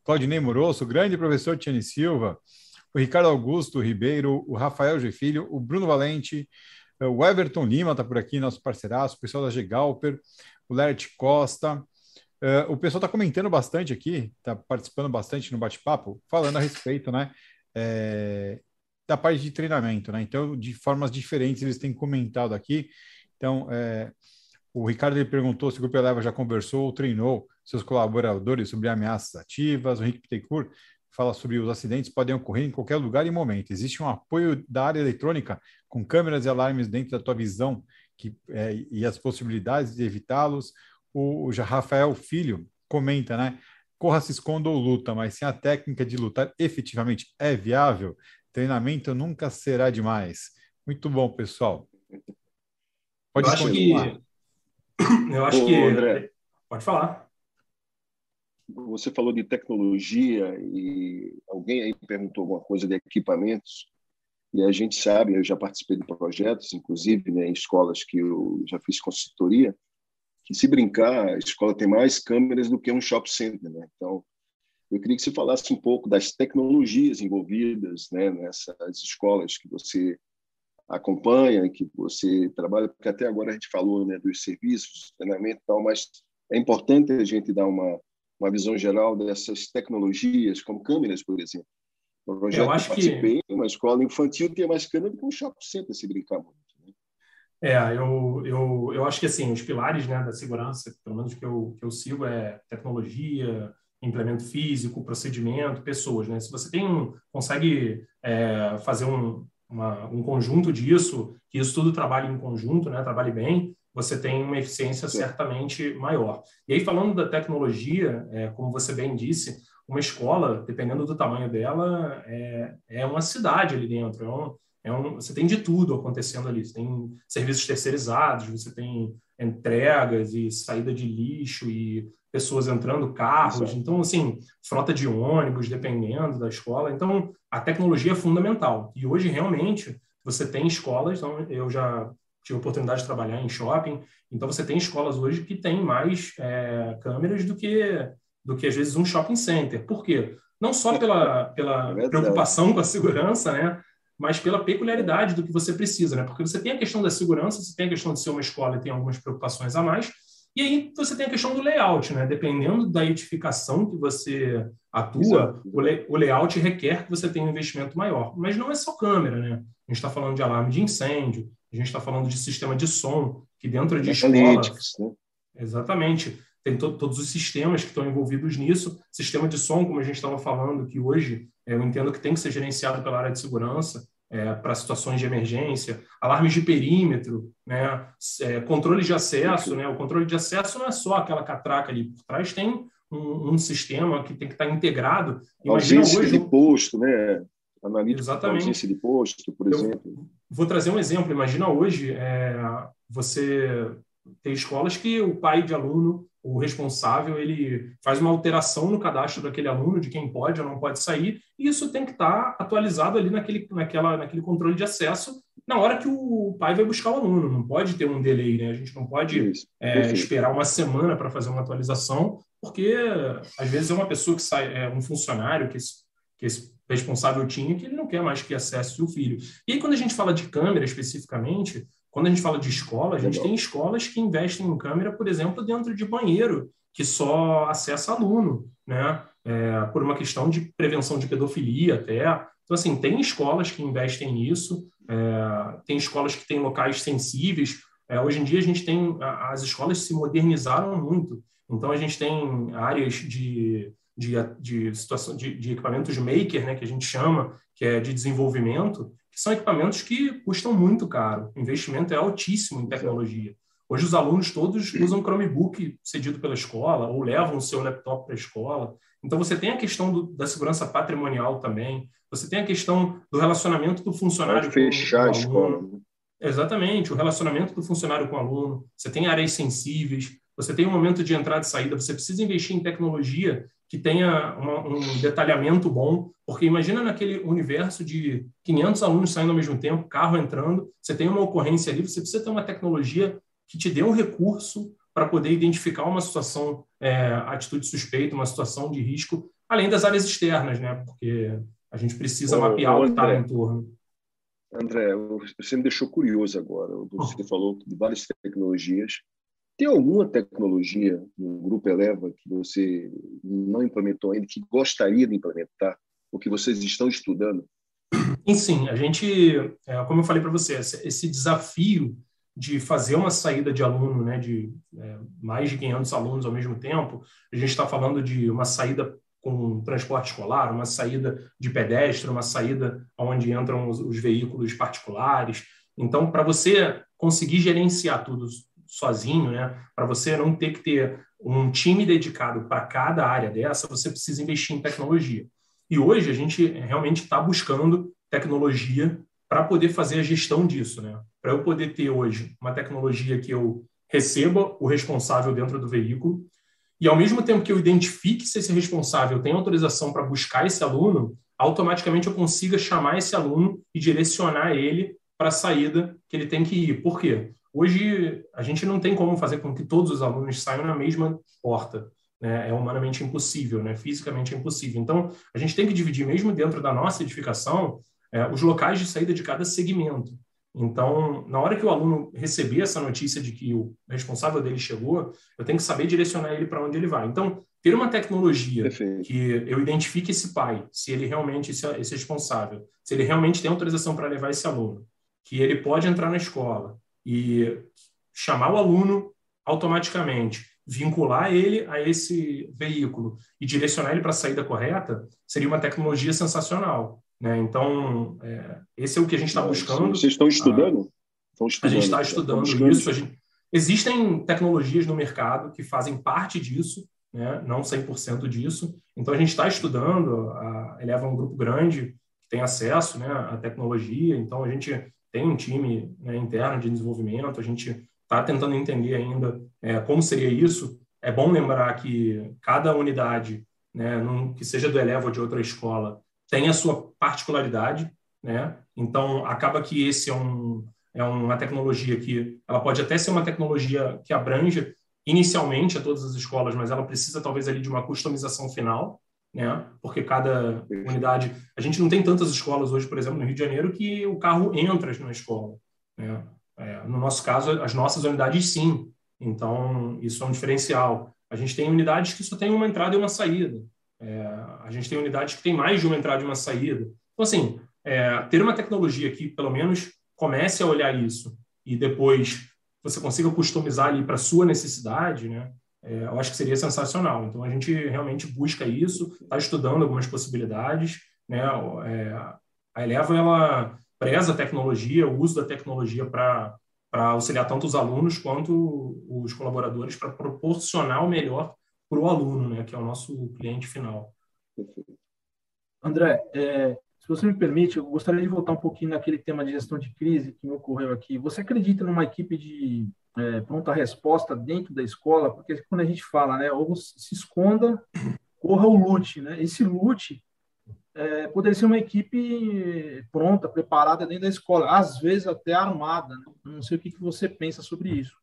o Claudinei Moroso, o grande professor Tiane Silva, o Ricardo Augusto Ribeiro, o Rafael G. Filho, o Bruno Valente, o Everton Lima está por aqui, nosso parceiraço, o pessoal da G-Galper, o Lert Costa, Uh, o pessoal está comentando bastante aqui, está participando bastante no bate-papo, falando a respeito, né, é, da parte de treinamento, né? Então, de formas diferentes eles têm comentado aqui. Então, é, o Ricardo ele perguntou se o Grupo Eleva já conversou ou treinou seus colaboradores sobre ameaças ativas. O Henrique Pittencourt fala sobre os acidentes podem ocorrer em qualquer lugar e momento. Existe um apoio da área eletrônica com câmeras e alarmes dentro da tua visão que, é, e as possibilidades de evitá-los o, o Rafael Filho comenta, né? Corra, se esconda ou luta, mas se a técnica de lutar efetivamente é viável, treinamento nunca será demais. Muito bom, pessoal. Pode eu acho que *coughs* eu acho Ô, que André, pode falar. Você falou de tecnologia e alguém aí perguntou alguma coisa de equipamentos. E a gente sabe, eu já participei de projetos, inclusive né, em escolas que eu já fiz consultoria, que se brincar, a escola tem mais câmeras do que um shopping center, né? Então, eu queria que você falasse um pouco das tecnologias envolvidas né, nessas escolas que você acompanha, que você trabalha, porque até agora a gente falou né, dos serviços, treinamento e tal, mas é importante a gente dar uma, uma visão geral dessas tecnologias, como câmeras, por exemplo. O projeto eu acho que participei, que... uma escola infantil tinha mais câmera do que um shopping center, se brincar muito. É, eu, eu, eu acho que assim, os pilares né, da segurança, pelo menos que eu, que eu sigo, é tecnologia, implemento físico, procedimento, pessoas. Né? Se você tem um, consegue é, fazer um, uma, um conjunto disso, que isso tudo trabalhe em conjunto, né, trabalhe bem, você tem uma eficiência certamente maior. E aí, falando da tecnologia, é, como você bem disse, uma escola, dependendo do tamanho dela, é, é uma cidade ali dentro, é um, é um, você tem de tudo acontecendo ali. Você tem serviços terceirizados, você tem entregas e saída de lixo e pessoas entrando, carros. Então, assim, frota de ônibus, dependendo da escola. Então, a tecnologia é fundamental. E hoje, realmente, você tem escolas, então, eu já tive a oportunidade de trabalhar em shopping, então você tem escolas hoje que têm mais é, câmeras do que, do que, às vezes, um shopping center. Por quê? Não só pela, pela é preocupação com a segurança, né? Mas pela peculiaridade do que você precisa, né? Porque você tem a questão da segurança, você tem a questão de ser uma escola e tem algumas preocupações a mais, e aí você tem a questão do layout, né? Dependendo da edificação que você atua, o, lay, o, layout requer que você tenha um investimento maior. Mas não é só câmera, né? A gente está falando de alarme de incêndio, a gente está falando de sistema de som, que dentro de escola... Né? Exatamente tem to todos os sistemas que estão envolvidos nisso. Sistema de som, como a gente estava falando, que hoje eu entendo que tem que ser gerenciado pela área de segurança é, para situações de emergência, alarmes de perímetro, né, é, controle de acesso. Né, o controle de acesso não é só aquela catraca ali por trás, tem um, um sistema que tem que estar integrado. Imagina hoje, de posto, né? Analítico Exatamente. de posto, por exemplo. Eu vou trazer um exemplo. Imagina hoje é, você ter escolas que o pai de aluno o responsável ele faz uma alteração no cadastro daquele aluno de quem pode ou não pode sair e isso tem que estar atualizado ali naquele, naquela, naquele controle de acesso na hora que o pai vai buscar o aluno. Não pode ter um delay, né? A gente não pode é, esperar uma semana para fazer uma atualização, porque às vezes é uma pessoa que sai, é um funcionário que esse, que esse responsável tinha que ele não quer mais que acesse o filho. E aí, quando a gente fala de câmera especificamente, quando a gente fala de escola, a gente Legal. tem escolas que investem em câmera, por exemplo, dentro de banheiro, que só acessa aluno, né? É, por uma questão de prevenção de pedofilia até. Então, assim, tem escolas que investem nisso, é, tem escolas que têm locais sensíveis. É, hoje em dia, a gente tem... As escolas se modernizaram muito. Então, a gente tem áreas de, de, de, situação, de, de equipamentos maker, né, que a gente chama, que é de desenvolvimento, são equipamentos que custam muito caro. O investimento é altíssimo em tecnologia. Hoje os alunos todos usam Chromebook cedido pela escola ou levam o seu laptop para a escola. Então você tem a questão do, da segurança patrimonial também. Você tem a questão do relacionamento do funcionário Pode fechar com, a escola. Né? Exatamente, o relacionamento do funcionário com o aluno. Você tem áreas sensíveis. Você tem um momento de entrada e saída. Você precisa investir em tecnologia que tenha uma, um detalhamento bom, porque imagina naquele universo de 500 alunos saindo ao mesmo tempo, carro entrando, você tem uma ocorrência ali, você precisa ter uma tecnologia que te dê um recurso para poder identificar uma situação, é, atitude suspeita, uma situação de risco, além das áreas externas, né? Porque a gente precisa ô, mapear ô, o que está no entorno. André, você me deixou curioso agora. Você oh. falou de várias tecnologias. Tem alguma tecnologia no Grupo Eleva que você não implementou ainda, que gostaria de implementar, ou que vocês estão estudando? Sim, sim. A gente, é, como eu falei para você, esse desafio de fazer uma saída de aluno, né, de é, mais de 500 alunos ao mesmo tempo, a gente está falando de uma saída com transporte escolar, uma saída de pedestre, uma saída onde entram os, os veículos particulares. Então, para você conseguir gerenciar tudo sozinho, né? Para você não ter que ter um time dedicado para cada área dessa, você precisa investir em tecnologia. E hoje a gente realmente está buscando tecnologia para poder fazer a gestão disso, né? Para eu poder ter hoje uma tecnologia que eu receba o responsável dentro do veículo e ao mesmo tempo que eu identifique se esse responsável tem autorização para buscar esse aluno, automaticamente eu consiga chamar esse aluno e direcionar ele para a saída que ele tem que ir. Por quê? Hoje, a gente não tem como fazer com que todos os alunos saiam na mesma porta. Né? É humanamente impossível, né? fisicamente impossível. Então, a gente tem que dividir, mesmo dentro da nossa edificação, é, os locais de saída de cada segmento. Então, na hora que o aluno receber essa notícia de que o responsável dele chegou, eu tenho que saber direcionar ele para onde ele vai. Então, ter uma tecnologia Perfeito. que eu identifique esse pai, se ele realmente, esse, esse responsável, se ele realmente tem autorização para levar esse aluno, que ele pode entrar na escola, e chamar o aluno automaticamente, vincular ele a esse veículo e direcionar ele para a saída correta, seria uma tecnologia sensacional. Né? Então, é, esse é o que a gente está buscando. Vocês estão estudando? estão estudando. A gente está estudando isso. Gente... Existem tecnologias no mercado que fazem parte disso, né? não 100% disso. Então, a gente está estudando, a Eleva é um grupo grande que tem acesso né, à tecnologia, então a gente tem um time né, interno de desenvolvimento, a gente está tentando entender ainda é, como seria isso. É bom lembrar que cada unidade, né, num, que seja do Eleva ou de outra escola, tem a sua particularidade, né? Então acaba que esse é um é uma tecnologia que ela pode até ser uma tecnologia que abrange inicialmente a todas as escolas, mas ela precisa talvez ali de uma customização final, né? Porque cada unidade, a gente não tem tantas escolas hoje, por exemplo, no Rio de Janeiro, que o carro entra na escola, né? É, no nosso caso, as nossas unidades sim. Então isso é um diferencial. A gente tem unidades que só tem uma entrada e uma saída. É, a gente tem unidades que tem mais de uma entrada e uma saída. Então assim, é, ter uma tecnologia que pelo menos comece a olhar isso e depois você consiga customizar ali para sua necessidade, né? É, eu acho que seria sensacional. Então, a gente realmente busca isso, está estudando algumas possibilidades. Né? É, a Eleva, ela preza a tecnologia, o uso da tecnologia para auxiliar tanto os alunos quanto os colaboradores para proporcionar o melhor para o aluno, né? que é o nosso cliente final. André, é, se você me permite, eu gostaria de voltar um pouquinho naquele tema de gestão de crise que me ocorreu aqui. Você acredita numa equipe de é, pronta resposta dentro da escola, porque quando a gente fala, né, ou se esconda, corra o lute, né? Esse lute é, poderia ser uma equipe pronta, preparada dentro da escola, às vezes até armada. Né? Não sei o que, que você pensa sobre isso.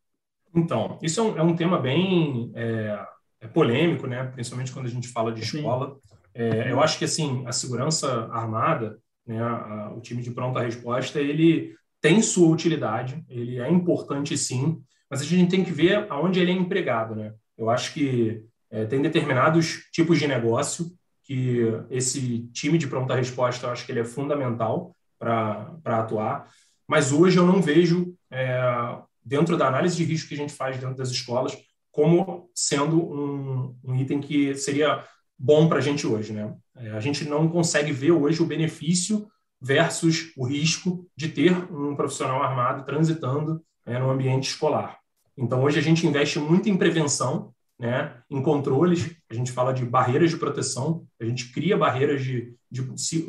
Então, isso é um, é um tema bem é, é polêmico, né? Principalmente quando a gente fala de escola. É, eu acho que assim a segurança armada, né, a, o time de pronta resposta, ele tem sua utilidade, ele é importante sim, mas a gente tem que ver aonde ele é empregado, né? Eu acho que é, tem determinados tipos de negócio que esse time de pronta resposta, eu acho que ele é fundamental para atuar, mas hoje eu não vejo, é, dentro da análise de risco que a gente faz dentro das escolas, como sendo um, um item que seria bom para a gente hoje. Né? É, a gente não consegue ver hoje o benefício versus o risco de ter um profissional armado transitando né, no ambiente escolar. Então, hoje a gente investe muito em prevenção, né, em controles, a gente fala de barreiras de proteção, a gente cria barreiras de, de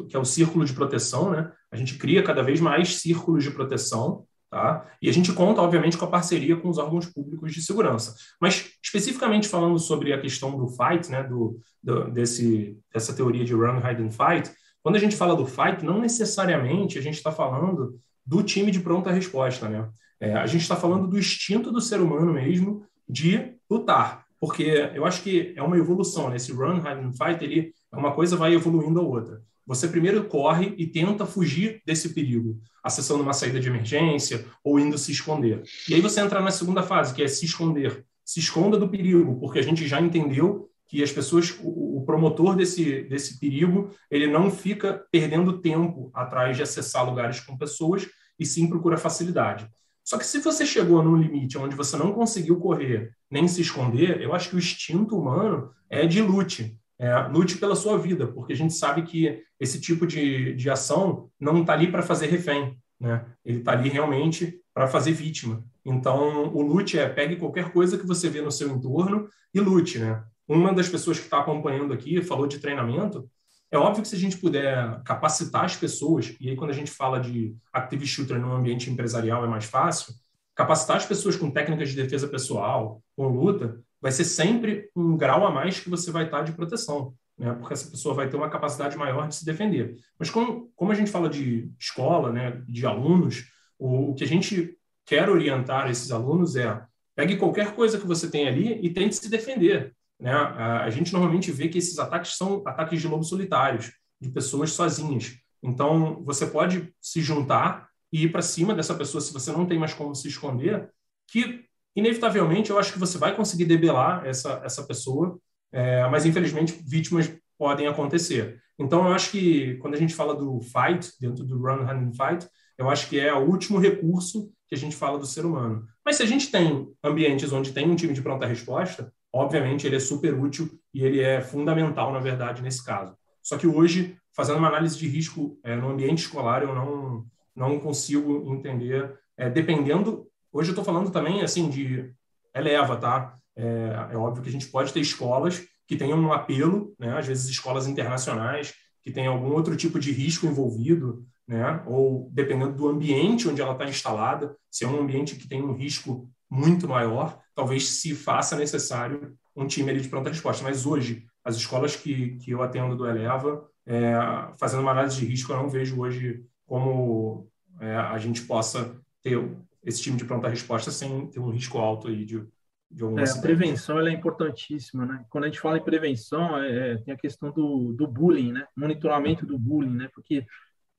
que é o círculo de proteção, né? A gente cria cada vez mais círculos de proteção, tá? E a gente conta, obviamente, com a parceria com os órgãos públicos de segurança. Mas especificamente falando sobre a questão do fight, né, do, do desse dessa teoria de run, hide and fight, quando a gente fala do fight, não necessariamente a gente está falando do time de pronta resposta, né? É, a gente está falando do instinto do ser humano mesmo de lutar porque eu acho que é uma evolução, né? Esse run, hide and fight, ele é uma coisa vai evoluindo a outra. Você primeiro corre e tenta fugir desse perigo, acessando uma saída de emergência ou indo se esconder. E aí você entra na segunda fase, que é se esconder. Se esconda do perigo, porque a gente já entendeu que as pessoas, o, promotor desse, desse perigo, ele não fica perdendo tempo atrás de acessar lugares com pessoas e sim procura facilidade. Só que se você chegou num limite onde você não conseguiu correr nem se esconder, eu acho que o instinto humano é de lute. É, lute pela sua vida, porque a gente sabe que esse tipo de, de ação não está ali para fazer refém, né? ele está ali realmente para fazer vítima. Então, o lute é pegue qualquer coisa que você vê no seu entorno e lute. Né? Uma das pessoas que está acompanhando aqui falou de treinamento, é óbvio que se a gente puder capacitar as pessoas, e aí quando a gente fala de active shooter no ambiente empresarial é mais fácil, capacitar as pessoas com técnicas de defesa pessoal, com luta, vai ser sempre um grau a mais que você vai estar de proteção, né? porque essa pessoa vai ter uma capacidade maior de se defender. Mas como, como a gente fala de escola, né, de alunos, o, o que a gente quer orientar esses alunos é pegue qualquer coisa que você tem ali e tente se defender. Né? A gente normalmente vê que esses ataques são ataques de lobos solitários, de pessoas sozinhas. Então, você pode se juntar e ir para cima dessa pessoa se você não tem mais como se esconder, que inevitavelmente eu acho que você vai conseguir debelar essa, essa pessoa, é, mas infelizmente vítimas podem acontecer. Então, eu acho que quando a gente fala do fight, dentro do run, hand and fight, eu acho que é o último recurso que a gente fala do ser humano. Mas se a gente tem ambientes onde tem um time de pronta resposta, obviamente ele é super útil e ele é fundamental, na verdade, nesse caso. Só que hoje, fazendo uma análise de risco é, no ambiente escolar, eu não, não consigo entender, é, dependendo... Hoje eu estou falando também, assim, de eleva, tá? É, é, óbvio que a gente pode ter escolas que tenham um apelo, né? às vezes escolas internacionais, que tem algum outro tipo de risco envolvido, né? ou dependendo do ambiente onde ela está instalada, se é um ambiente que tem um risco muito maior, talvez se faça necessário um time ali de pronta resposta. Mas hoje, as escolas que, que eu atendo do Eleva, é, fazendo uma análise de risco, eu não vejo hoje como é, a gente possa ter esse time de pronta resposta sem ter um risco alto aí de, de algum é, A prevenção é importantíssima, né? Quando a gente fala em prevenção, é, é, tem a questão do, do bullying, né? Monitoramento do bullying, né? Porque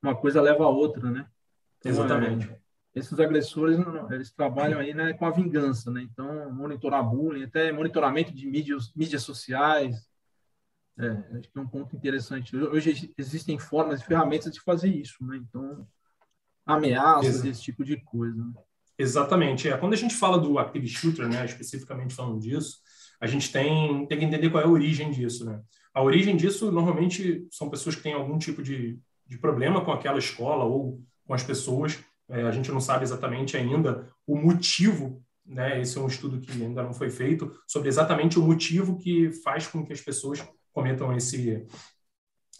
uma coisa leva a outra, né? Então, Exatamente. É, esses agressores eles trabalham aí né, com a vingança, né? Então monitorar bullying, até monitoramento de mídias, mídias sociais, é, acho que é um ponto interessante. Hoje existem formas e ferramentas de fazer isso, né? Então ameaças, esse tipo de coisa. Né? Exatamente. É, quando a gente fala do active shooter, né, especificamente falando disso, a gente tem, tem que entender qual é a origem disso, né? A origem disso normalmente são pessoas que têm algum tipo de, de problema com aquela escola ou com as pessoas é, a gente não sabe exatamente ainda o motivo, né? Esse é um estudo que ainda não foi feito sobre exatamente o motivo que faz com que as pessoas cometam esse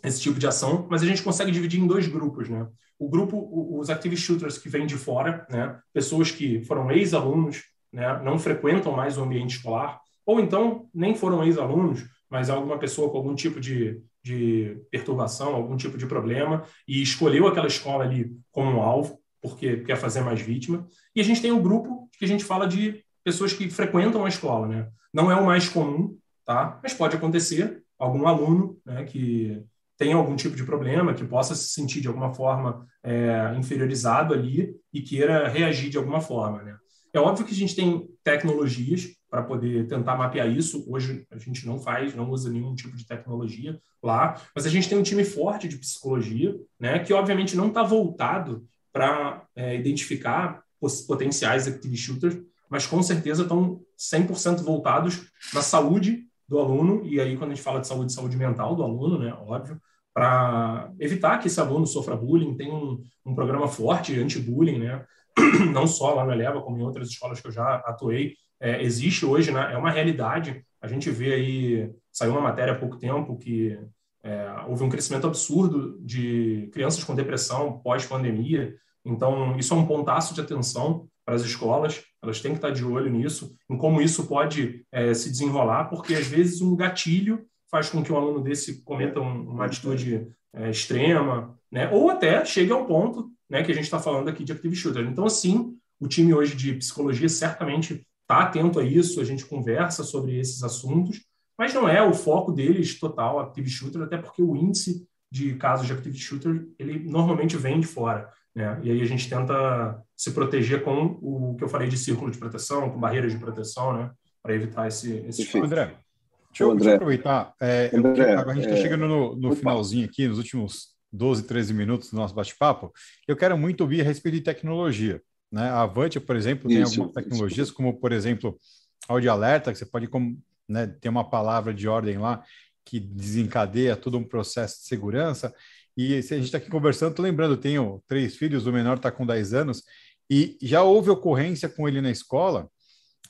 esse tipo de ação, mas a gente consegue dividir em dois grupos, né? O grupo, os active shooters que vêm de fora, né? Pessoas que foram ex-alunos, né? Não frequentam mais o ambiente escolar, ou então nem foram ex-alunos, mas alguma pessoa com algum tipo de, de perturbação, algum tipo de problema, e escolheu aquela escola ali como alvo porque quer fazer mais vítima. E a gente tem um grupo que a gente fala de pessoas que frequentam a escola, né? Não é o mais comum, tá? Mas pode acontecer algum aluno, né, que tem algum tipo de problema, que possa se sentir de alguma forma é, inferiorizado ali e queira reagir de alguma forma. Né? É óbvio que a gente tem tecnologias para poder tentar mapear isso. Hoje a gente não faz, não usa nenhum tipo de tecnologia lá, mas a gente tem um time forte de psicologia, né, que obviamente não está voltado para é, identificar potenciais active shooters, mas com certeza estão 100% voltados na saúde do aluno, e aí quando a gente fala de saúde, saúde mental do aluno, né, óbvio, para evitar que esse aluno sofra bullying, tem um, um programa forte anti-bullying, né, *clears throat* não só lá na Eleva, como em outras escolas que eu já atuei, é, existe hoje, né, é uma realidade. A gente vê aí, saiu uma matéria há pouco tempo que é, houve um crescimento absurdo de crianças com depressão pós-pandemia. Então, isso é um pontaço de atenção para as escolas. Elas têm que estar de olho nisso, em como isso pode é, se desenrolar, porque às vezes um gatilho faz com que um aluno desse cometa um, uma atitude é, extrema, né? ou até chegue ao ponto né, que a gente está falando aqui de Active Shooter. Então, assim, o time hoje de psicologia certamente está atento a isso, a gente conversa sobre esses assuntos, mas não é o foco deles total Active Shooter, até porque o índice de casos de Active Shooter, ele normalmente vem de fora. Né? E aí a gente tenta se proteger com o que eu falei de círculo de proteção, com barreiras de proteção, né? para evitar esse, esse André, deixa eu, deixa eu aproveitar. É, André, eu, a gente está é... chegando no, no finalzinho aqui, nos últimos 12, 13 minutos do nosso bate-papo, eu quero muito ouvir a respeito de tecnologia. Né? A Avante, por exemplo, tem algumas tecnologias, isso. como, por exemplo, áudio alerta, que você pode né, ter uma palavra de ordem lá que desencadeia todo um processo de segurança. E se a gente está aqui conversando, tô lembrando, tenho três filhos, o menor está com 10 anos, e já houve ocorrência com ele na escola,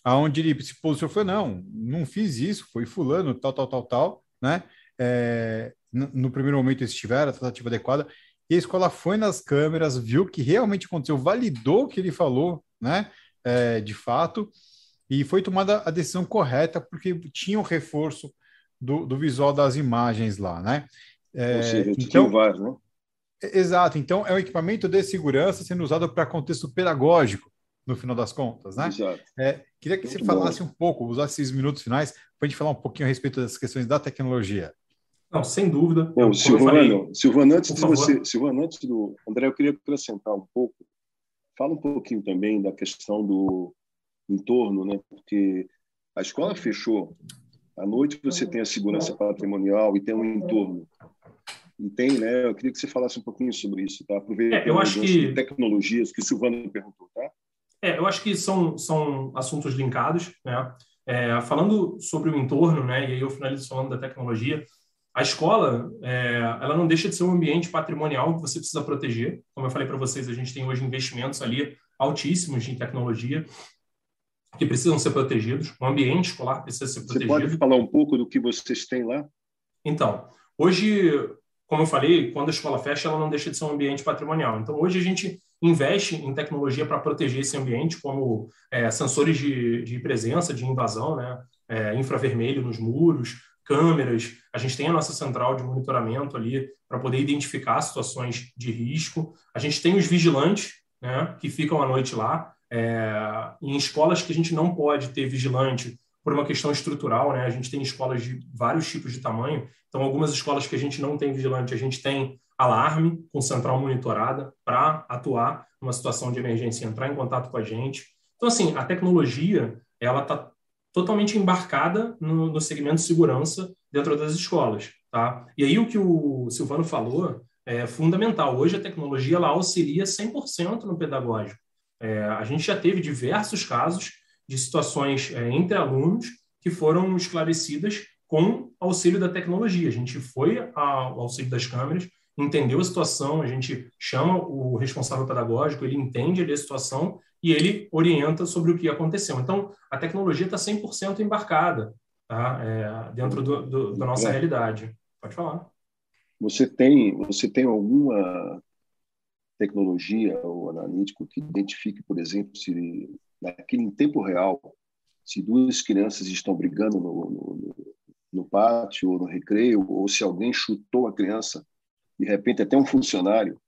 aonde ele se posicionou, falou, não, não fiz isso, foi fulano, tal, tal, tal, tal, né? É, no primeiro momento eles tiveram a tratativa adequada, e a escola foi nas câmeras, viu que realmente aconteceu, validou o que ele falou, né, é, de fato, e foi tomada a decisão correta, porque tinha o reforço do, do visual das imagens lá, né? É, seja, então, vários, né? Exato, então é um equipamento de segurança sendo usado para contexto pedagógico, no final das contas, né? Exato. É, queria que Muito você falasse bom. um pouco, usasse esses minutos finais, para a gente falar um pouquinho a respeito das questões da tecnologia. Não, sem dúvida. Não, Silvano, falei, Silvano, antes de você, Silvano, antes do André, eu queria acrescentar um pouco. Fala um pouquinho também da questão do entorno, né? Porque a escola fechou. À noite você tem a segurança patrimonial e tem um entorno. E tem, né? Eu queria que você falasse um pouquinho sobre isso, tá? Aproveitando é, eu acho que tecnologias que o Silvano perguntou, tá? É, eu acho que são são assuntos linkados, né? É, falando sobre o entorno, né? E aí eu finalizo falando da tecnologia a escola, é, ela não deixa de ser um ambiente patrimonial que você precisa proteger. Como eu falei para vocês, a gente tem hoje investimentos ali altíssimos em tecnologia que precisam ser protegidos. O ambiente escolar precisa ser protegido. Você pode falar um pouco do que vocês têm lá? Então, hoje, como eu falei, quando a escola fecha, ela não deixa de ser um ambiente patrimonial. Então, hoje a gente investe em tecnologia para proteger esse ambiente, como é, sensores de, de presença, de invasão, né? É, infravermelho nos muros, câmeras, a gente tem a nossa central de monitoramento ali para poder identificar situações de risco. A gente tem os vigilantes, né, que ficam à noite lá. É, em escolas que a gente não pode ter vigilante por uma questão estrutural, né, a gente tem escolas de vários tipos de tamanho. Então, algumas escolas que a gente não tem vigilante, a gente tem alarme com central monitorada para atuar numa situação de emergência, entrar em contato com a gente. Então, assim, a tecnologia ela está totalmente embarcada no, no segmento de segurança dentro das escolas. Tá? E aí o que o Silvano falou é fundamental. Hoje a tecnologia ela auxilia 100% no pedagógico. É, a gente já teve diversos casos de situações é, entre alunos que foram esclarecidas com auxílio da tecnologia. A gente foi ao auxílio das câmeras, entendeu a situação, a gente chama o responsável pedagógico, ele entende ali a situação e ele orienta sobre o que aconteceu. Então, a tecnologia está 100% embarcada tá? É, dentro do, do, da nossa é. realidade. Pode falar. Você tem, você tem alguma tecnologia ou analítico que identifique, por exemplo, se naquele em tempo real, se duas crianças estão brigando no, no, no pátio ou no recreio, ou se alguém chutou a criança, de repente até um funcionário,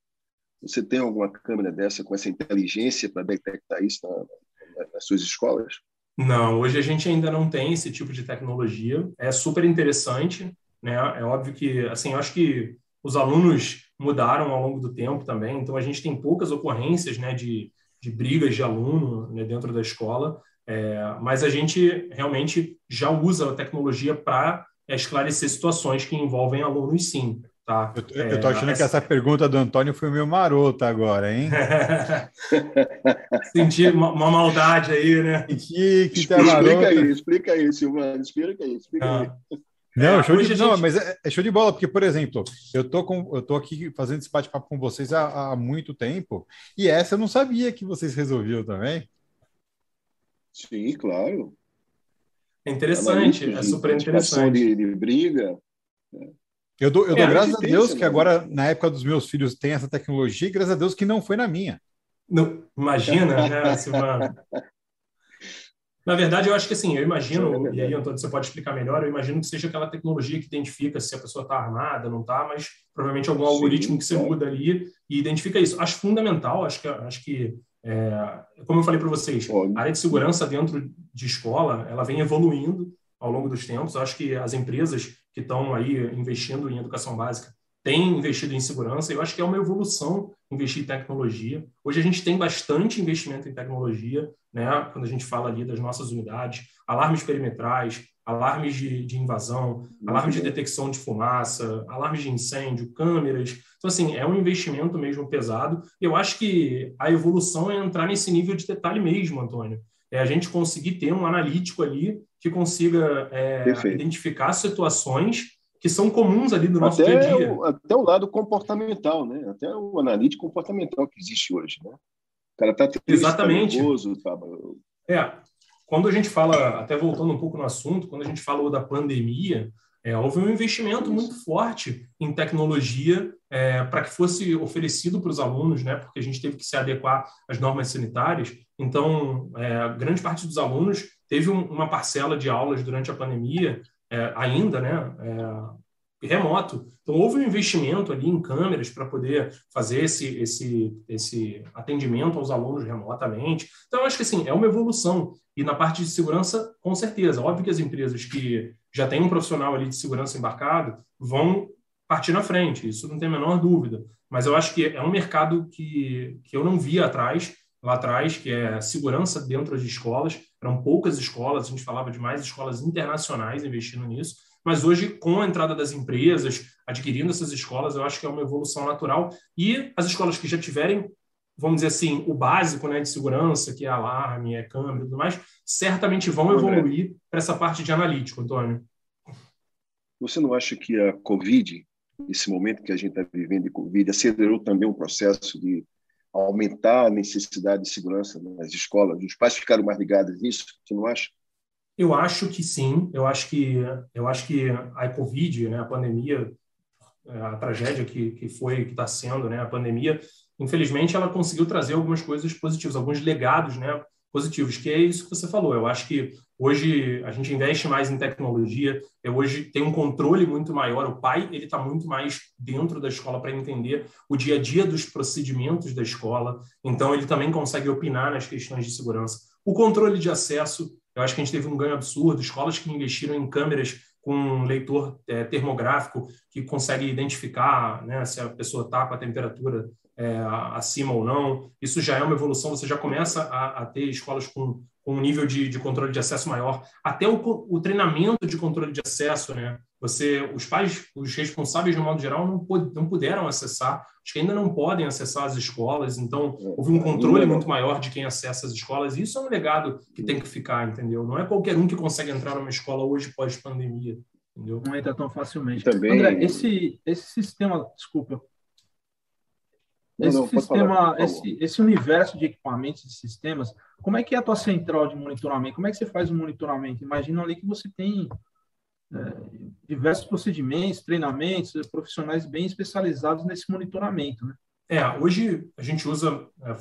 você tem alguma câmera dessa com essa inteligência para detectar isso na, nas suas escolas? Não, hoje a gente ainda não tem esse tipo de tecnologia. É super interessante, né? É óbvio que, assim, eu acho que os alunos mudaram ao longo do tempo também, então a gente tem poucas ocorrências né, de, de brigas de aluno né, dentro da escola, é, mas a gente realmente já usa a tecnologia para esclarecer situações que envolvem alunos, sim. Tá? Eu, eu tô achando é, que essa pergunta do Antônio foi meio marota agora, hein? *laughs* Senti uma, uma, maldade aí, né? Que, que tá explica aí, explica aí, Silvano, explica aí, explica ah. aí. Não, é, show de, gente... não, mas é, é, show de bola, porque, por exemplo, eu tô, com, eu tô aqui fazendo esse bate-papo com vocês há, há, muito tempo, e essa eu não sabia que vocês resolviam também. Sim, claro. É interessante, é super interessante. De, de briga. Né? Eu dou, eu dou é, graças a Deus que né? agora, na época dos meus filhos, tem essa tecnologia, e graças a Deus que não foi na minha. Não, imagina, né, Silvana? Na verdade, eu acho que assim, eu imagino, é e aí, Antônio, você pode explicar melhor, eu imagino que seja aquela tecnologia que identifica se a pessoa está armada, não está, mas provavelmente algum Sim, algoritmo que você é. muda ali e identifica isso. Acho fundamental, acho que, acho que é, como eu falei para vocês, a área de segurança dentro de escola, ela vem evoluindo ao longo dos tempos. Acho que as empresas que estão aí investindo em educação básica têm investido em segurança. Eu acho que é uma evolução investir em tecnologia. Hoje a gente tem bastante investimento em tecnologia, né? Quando a gente fala ali das nossas unidades, alarmes perimetrais, alarmes de, de invasão, alarmes de detecção de fumaça, alarmes de incêndio, câmeras. Então, assim, é um investimento mesmo pesado. Eu acho que a evolução é entrar nesse nível de detalhe mesmo, Antônio. É a gente conseguir ter um analítico ali que consiga é, identificar situações que são comuns ali no nosso até dia a dia. O, até o lado comportamental, né? Até o analítico comportamental que existe hoje, né? O cara triste, Exatamente. Tá nervoso, tá... É, quando a gente fala, até voltando um pouco no assunto, quando a gente falou da pandemia, é, houve um investimento muito forte em tecnologia é, para que fosse oferecido para os alunos, né, porque a gente teve que se adequar às normas sanitárias. Então, é, grande parte dos alunos teve um, uma parcela de aulas durante a pandemia, é, ainda, né, é, remoto. Então, houve um investimento ali em câmeras para poder fazer esse, esse, esse atendimento aos alunos remotamente. Então, acho que assim, é uma evolução. E na parte de segurança, com certeza. Óbvio que as empresas que já têm um profissional ali de segurança embarcado vão partir na frente, isso não tem a menor dúvida. Mas eu acho que é um mercado que, que eu não via atrás, lá atrás, que é segurança dentro de escolas. Eram poucas escolas, a gente falava de mais escolas internacionais investindo nisso. Mas hoje, com a entrada das empresas, adquirindo essas escolas, eu acho que é uma evolução natural. E as escolas que já tiverem vamos dizer assim, o básico né, de segurança, que é alarme, é câmera e tudo mais, certamente vão evoluir para essa parte de analítico, Antônio. Você não acha que a Covid, esse momento que a gente está vivendo de Covid, acelerou também o processo de aumentar a necessidade de segurança nas escolas? Os pais ficaram mais ligados nisso? Você não acha? Eu acho que sim. Eu acho que eu acho que a Covid, né, a pandemia, a tragédia que, que foi, que está sendo, né, a pandemia, infelizmente, ela conseguiu trazer algumas coisas positivas, alguns legados né, positivos, que é isso que você falou. Eu acho que hoje a gente investe mais em tecnologia, eu hoje tem um controle muito maior. O pai ele está muito mais dentro da escola para entender o dia a dia dos procedimentos da escola, então ele também consegue opinar nas questões de segurança. O controle de acesso, eu acho que a gente teve um ganho absurdo. Escolas que investiram em câmeras com um leitor é, termográfico que consegue identificar né, se a pessoa está com a temperatura é, acima ou não. Isso já é uma evolução, você já começa a, a ter escolas com, com, um nível de, de, controle de acesso maior. Até o, o, treinamento de controle de acesso, né? Você, os pais, os responsáveis, no modo geral, não, não puderam acessar, acho que ainda não podem acessar as escolas, então houve um controle muito maior de quem acessa as escolas, e isso é um legado que tem que ficar, entendeu? Não é qualquer um que consegue entrar numa escola hoje pós-pandemia. Entendeu? Não entra tão facilmente. Também... André, esse, esse sistema, desculpa, esse não, sistema, falar, esse, esse universo de equipamentos e sistemas, como é que é a tua central de monitoramento? Como é que você faz o monitoramento? Imagina ali que você tem é, diversos procedimentos, treinamentos, profissionais bem especializados nesse monitoramento, né? É, hoje a gente usa é,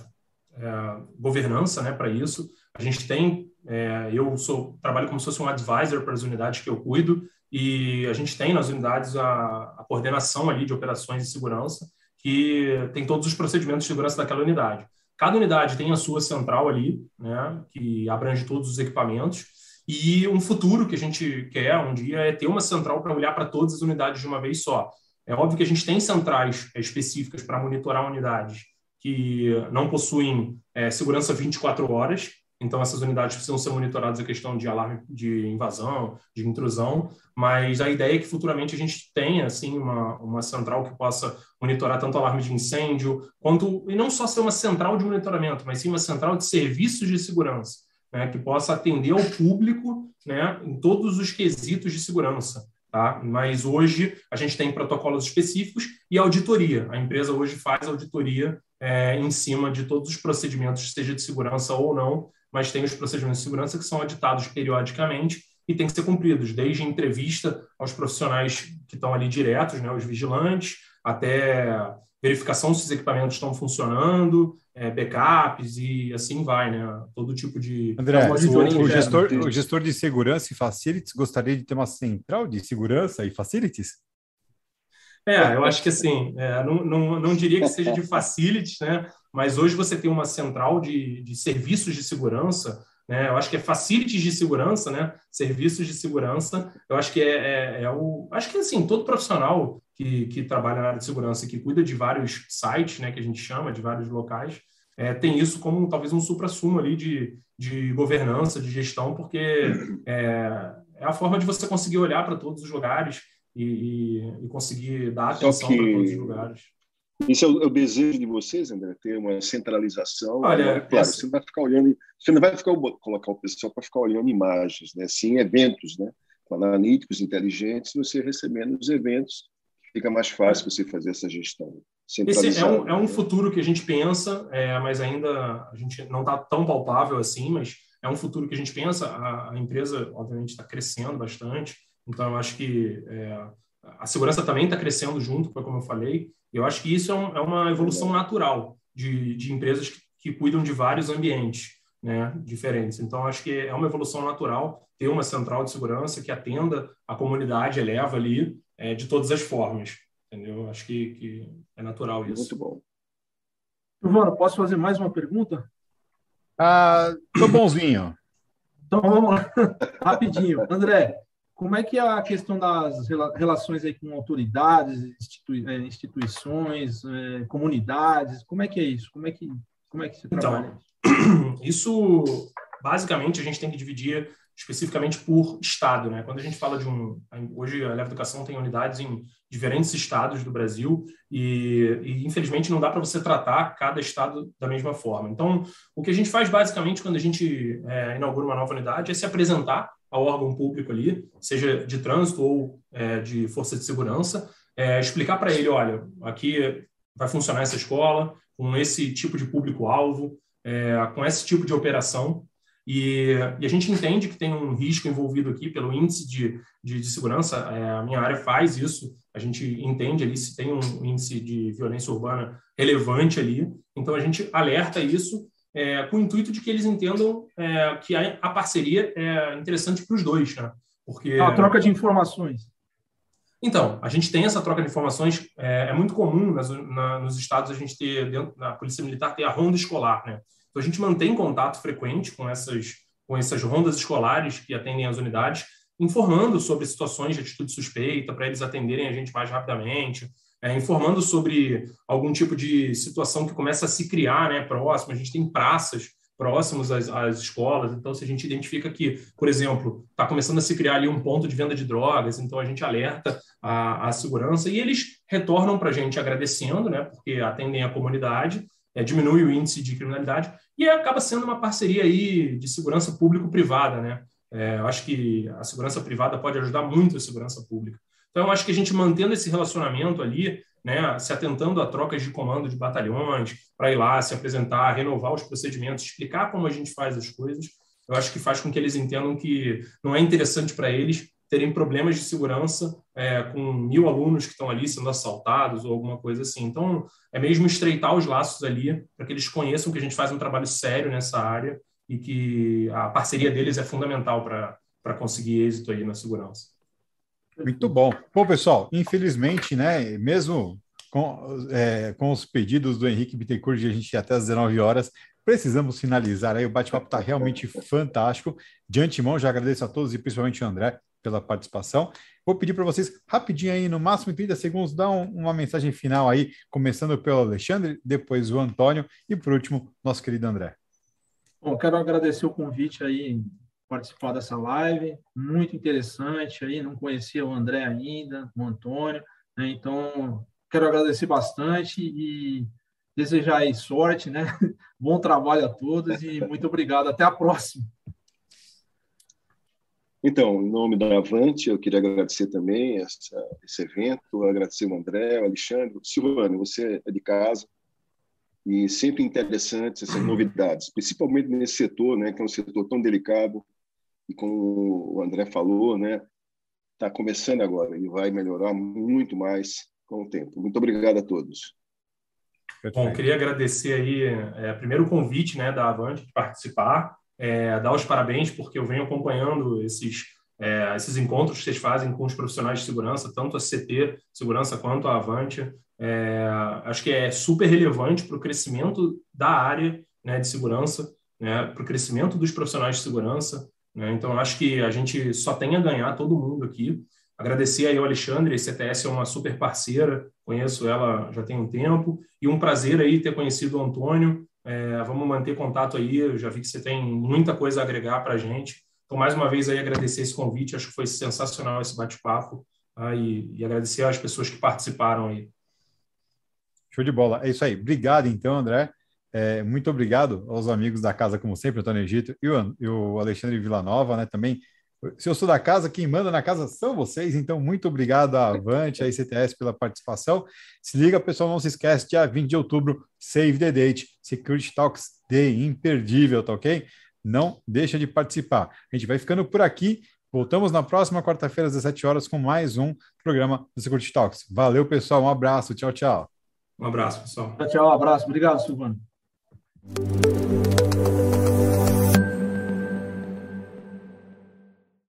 é, governança, né, para isso. A gente tem, é, eu sou trabalho como se fosse um advisor para as unidades que eu cuido e a gente tem nas unidades a, a coordenação ali de operações de segurança que tem todos os procedimentos de segurança daquela unidade. Cada unidade tem a sua central ali, né, que abrange todos os equipamentos, e um futuro que a gente quer um dia é ter uma central para olhar para todas as unidades de uma vez só. É óbvio que a gente tem centrais específicas para monitorar unidades que não possuem é, segurança 24 horas, então, essas unidades precisam ser monitoradas a questão de alarme de invasão, de intrusão, mas a ideia é que futuramente a gente tenha assim, uma, uma central que possa monitorar tanto alarme de incêndio, quanto, e não só ser uma central de monitoramento, mas sim uma central de serviços de segurança, né, que possa atender ao público né, em todos os quesitos de segurança. Tá? Mas hoje a gente tem protocolos específicos e auditoria. A empresa hoje faz auditoria é, em cima de todos os procedimentos, seja de segurança ou não, mas tem os procedimentos de segurança que são auditados periodicamente e têm que ser cumpridos, desde entrevista aos profissionais que estão ali diretos, né, os vigilantes, até verificação se os equipamentos estão funcionando, é, backups e assim vai, né? Todo tipo de. André, o, o, gestor, o gestor de segurança e facilities gostaria de ter uma central de segurança e facilities? É, eu acho que assim, é, não, não, não diria que seja de facilities, né? Mas hoje você tem uma central de, de serviços de segurança, né? Eu acho que é facilities de segurança, né? Serviços de segurança. Eu acho que é, é, é o, acho que assim todo profissional que, que trabalha na área de segurança e que cuida de vários sites, né? Que a gente chama de vários locais, é, tem isso como talvez um supra-sumo ali de, de governança, de gestão, porque é, é a forma de você conseguir olhar para todos os lugares e, e, e conseguir dar atenção para todos os lugares. Esse é o, é o, desejo de vocês, André, ter uma centralização. Olha, né? claro, essa... você não vai ficar olhando, você não vai ficar colocar o pessoal para ficar olhando imagens, né? Sim, eventos, né? Analíticos, inteligentes, você recebendo os eventos, fica mais fácil você fazer essa gestão. Esse é um, é um futuro que a gente pensa, é, mas ainda a gente não está tão palpável assim, mas é um futuro que a gente pensa. A, a empresa, obviamente, está crescendo bastante, então eu acho que é, a segurança também está crescendo junto, como eu falei, e eu acho que isso é, um, é uma evolução natural de, de empresas que, que, cuidam de vários ambientes né, diferentes. Então, acho que é uma evolução natural ter uma central de segurança que atenda a comunidade, eleva ali é, de todas as formas. Entendeu? Acho que, que é natural isso. Muito bom. Giovana, posso fazer mais uma pergunta? Ah, tô bonzinho. então vamos lá, *laughs* rapidinho. André, como é que é a questão das relações aí com autoridades, institui é, instituições, é, comunidades? Como é que é isso? Como é que, como é que você então, trabalha isso? *clears throat* Isso, basicamente, a gente tem que dividir especificamente por estado, né? Quando a gente fala de um, hoje a Leva Educação tem unidades em diferentes estados do Brasil e, e infelizmente não dá para você tratar cada estado da mesma forma. Então, o que a gente faz basicamente quando a gente é, inaugura uma nova unidade é se apresentar ao órgão público ali, seja de trânsito ou é, de força de segurança, é, explicar para ele, olha, aqui vai funcionar essa escola com esse tipo de público-alvo, é, com esse tipo de operação, e, e, a gente entende que tem um risco envolvido aqui pelo índice de, de, de segurança, é, a minha área faz isso, a gente entende ali se tem um índice de violência urbana relevante ali, então a gente alerta isso é, com o intuito de que eles entendam é, que a, a, parceria é interessante para os dois, né? Porque a troca de informações. Então, a gente tem essa troca de informações. É, é muito comum nas, na, nos estados a gente ter dentro da polícia militar ter a ronda escolar, né? Então a gente mantém contato frequente com essas com essas rondas escolares que atendem as unidades, informando sobre situações de atitude suspeita para eles atenderem a gente mais rapidamente, é, informando sobre algum tipo de situação que começa a se criar né, próximo. A gente tem praças próximos às, às escolas, então se a gente identifica que, por exemplo, está começando a se criar ali um ponto de venda de drogas, então a gente alerta a, a segurança e eles retornam para a gente agradecendo, né, porque atendem a comunidade, é, diminui o índice de criminalidade e acaba sendo uma parceria aí de segurança público-privada, né? É, eu acho que a segurança privada pode ajudar muito a segurança pública. Então, eu acho que a gente mantendo esse relacionamento ali, né, se atentando a trocas de comando de batalhões, para ir lá, se apresentar, renovar os procedimentos, explicar como a gente faz as coisas, eu acho que faz com que eles entendam que não é interessante para eles terem problemas de segurança é, com mil alunos que estão ali sendo assaltados ou alguma coisa assim. Então, é mesmo estreitar os laços ali para que eles conheçam que a gente faz um trabalho sério nessa área e que a parceria deles é fundamental para conseguir êxito aí na segurança. Muito bom. Bom, pessoal, infelizmente, né, mesmo com, é, com os pedidos do Henrique Bittencourt de a gente ir até às 19 horas, precisamos finalizar aí. O bate-papo está realmente fantástico. De antemão, já agradeço a todos e principalmente o André pela participação. Vou pedir para vocês, rapidinho aí, no máximo 30 segundos, dar um, uma mensagem final aí, começando pelo Alexandre, depois o Antônio e, por último, nosso querido André. Bom, quero agradecer o convite aí, participar dessa live, muito interessante aí, não conhecia o André ainda, o Antônio, né? então quero agradecer bastante e desejar aí sorte, né? *laughs* Bom trabalho a todos e muito obrigado. Até a próxima. Então, em nome da Avante, eu queria agradecer também essa, esse evento, agradecer o André, o Alexandre. Silvano, você é de casa e sempre interessante essas novidades, principalmente nesse setor, né, que é um setor tão delicado e como o André falou, né, está começando agora e vai melhorar muito mais com o tempo. Muito obrigado a todos. Bom, queria agradecer aí, é, primeiro o convite né, da Avante de participar, é, dar os parabéns, porque eu venho acompanhando esses, é, esses encontros que vocês fazem com os profissionais de segurança, tanto a CT Segurança quanto a Avante. É, acho que é super relevante para o crescimento da área né, de segurança, né, para o crescimento dos profissionais de segurança. Né, então, acho que a gente só tem a ganhar, todo mundo aqui. Agradecer aí ao Alexandre, a CTS é uma super parceira, conheço ela já tem um tempo, e um prazer aí ter conhecido o Antônio. É, vamos manter contato aí, eu já vi que você tem muita coisa a agregar para a gente. Então, mais uma vez aí agradecer esse convite, acho que foi sensacional esse bate-papo, tá? e, e agradecer às pessoas que participaram aí. Show de bola, é isso aí. Obrigado então, André. É, muito obrigado aos amigos da casa, como sempre, Antônio Egito e o, e o Alexandre Villanova, né? Também se eu sou da casa, quem manda na casa são vocês, então muito obrigado à Avante, à ICTS pela participação. Se liga, pessoal, não se esquece, dia 20 de outubro, Save the Date, Security Talks Day, imperdível, tá ok? Não deixa de participar. A gente vai ficando por aqui, voltamos na próxima quarta-feira às 17 horas com mais um programa do Security Talks. Valeu, pessoal, um abraço, tchau, tchau. Um abraço, pessoal. Tchau, tchau, um abraço, obrigado, Silvano. you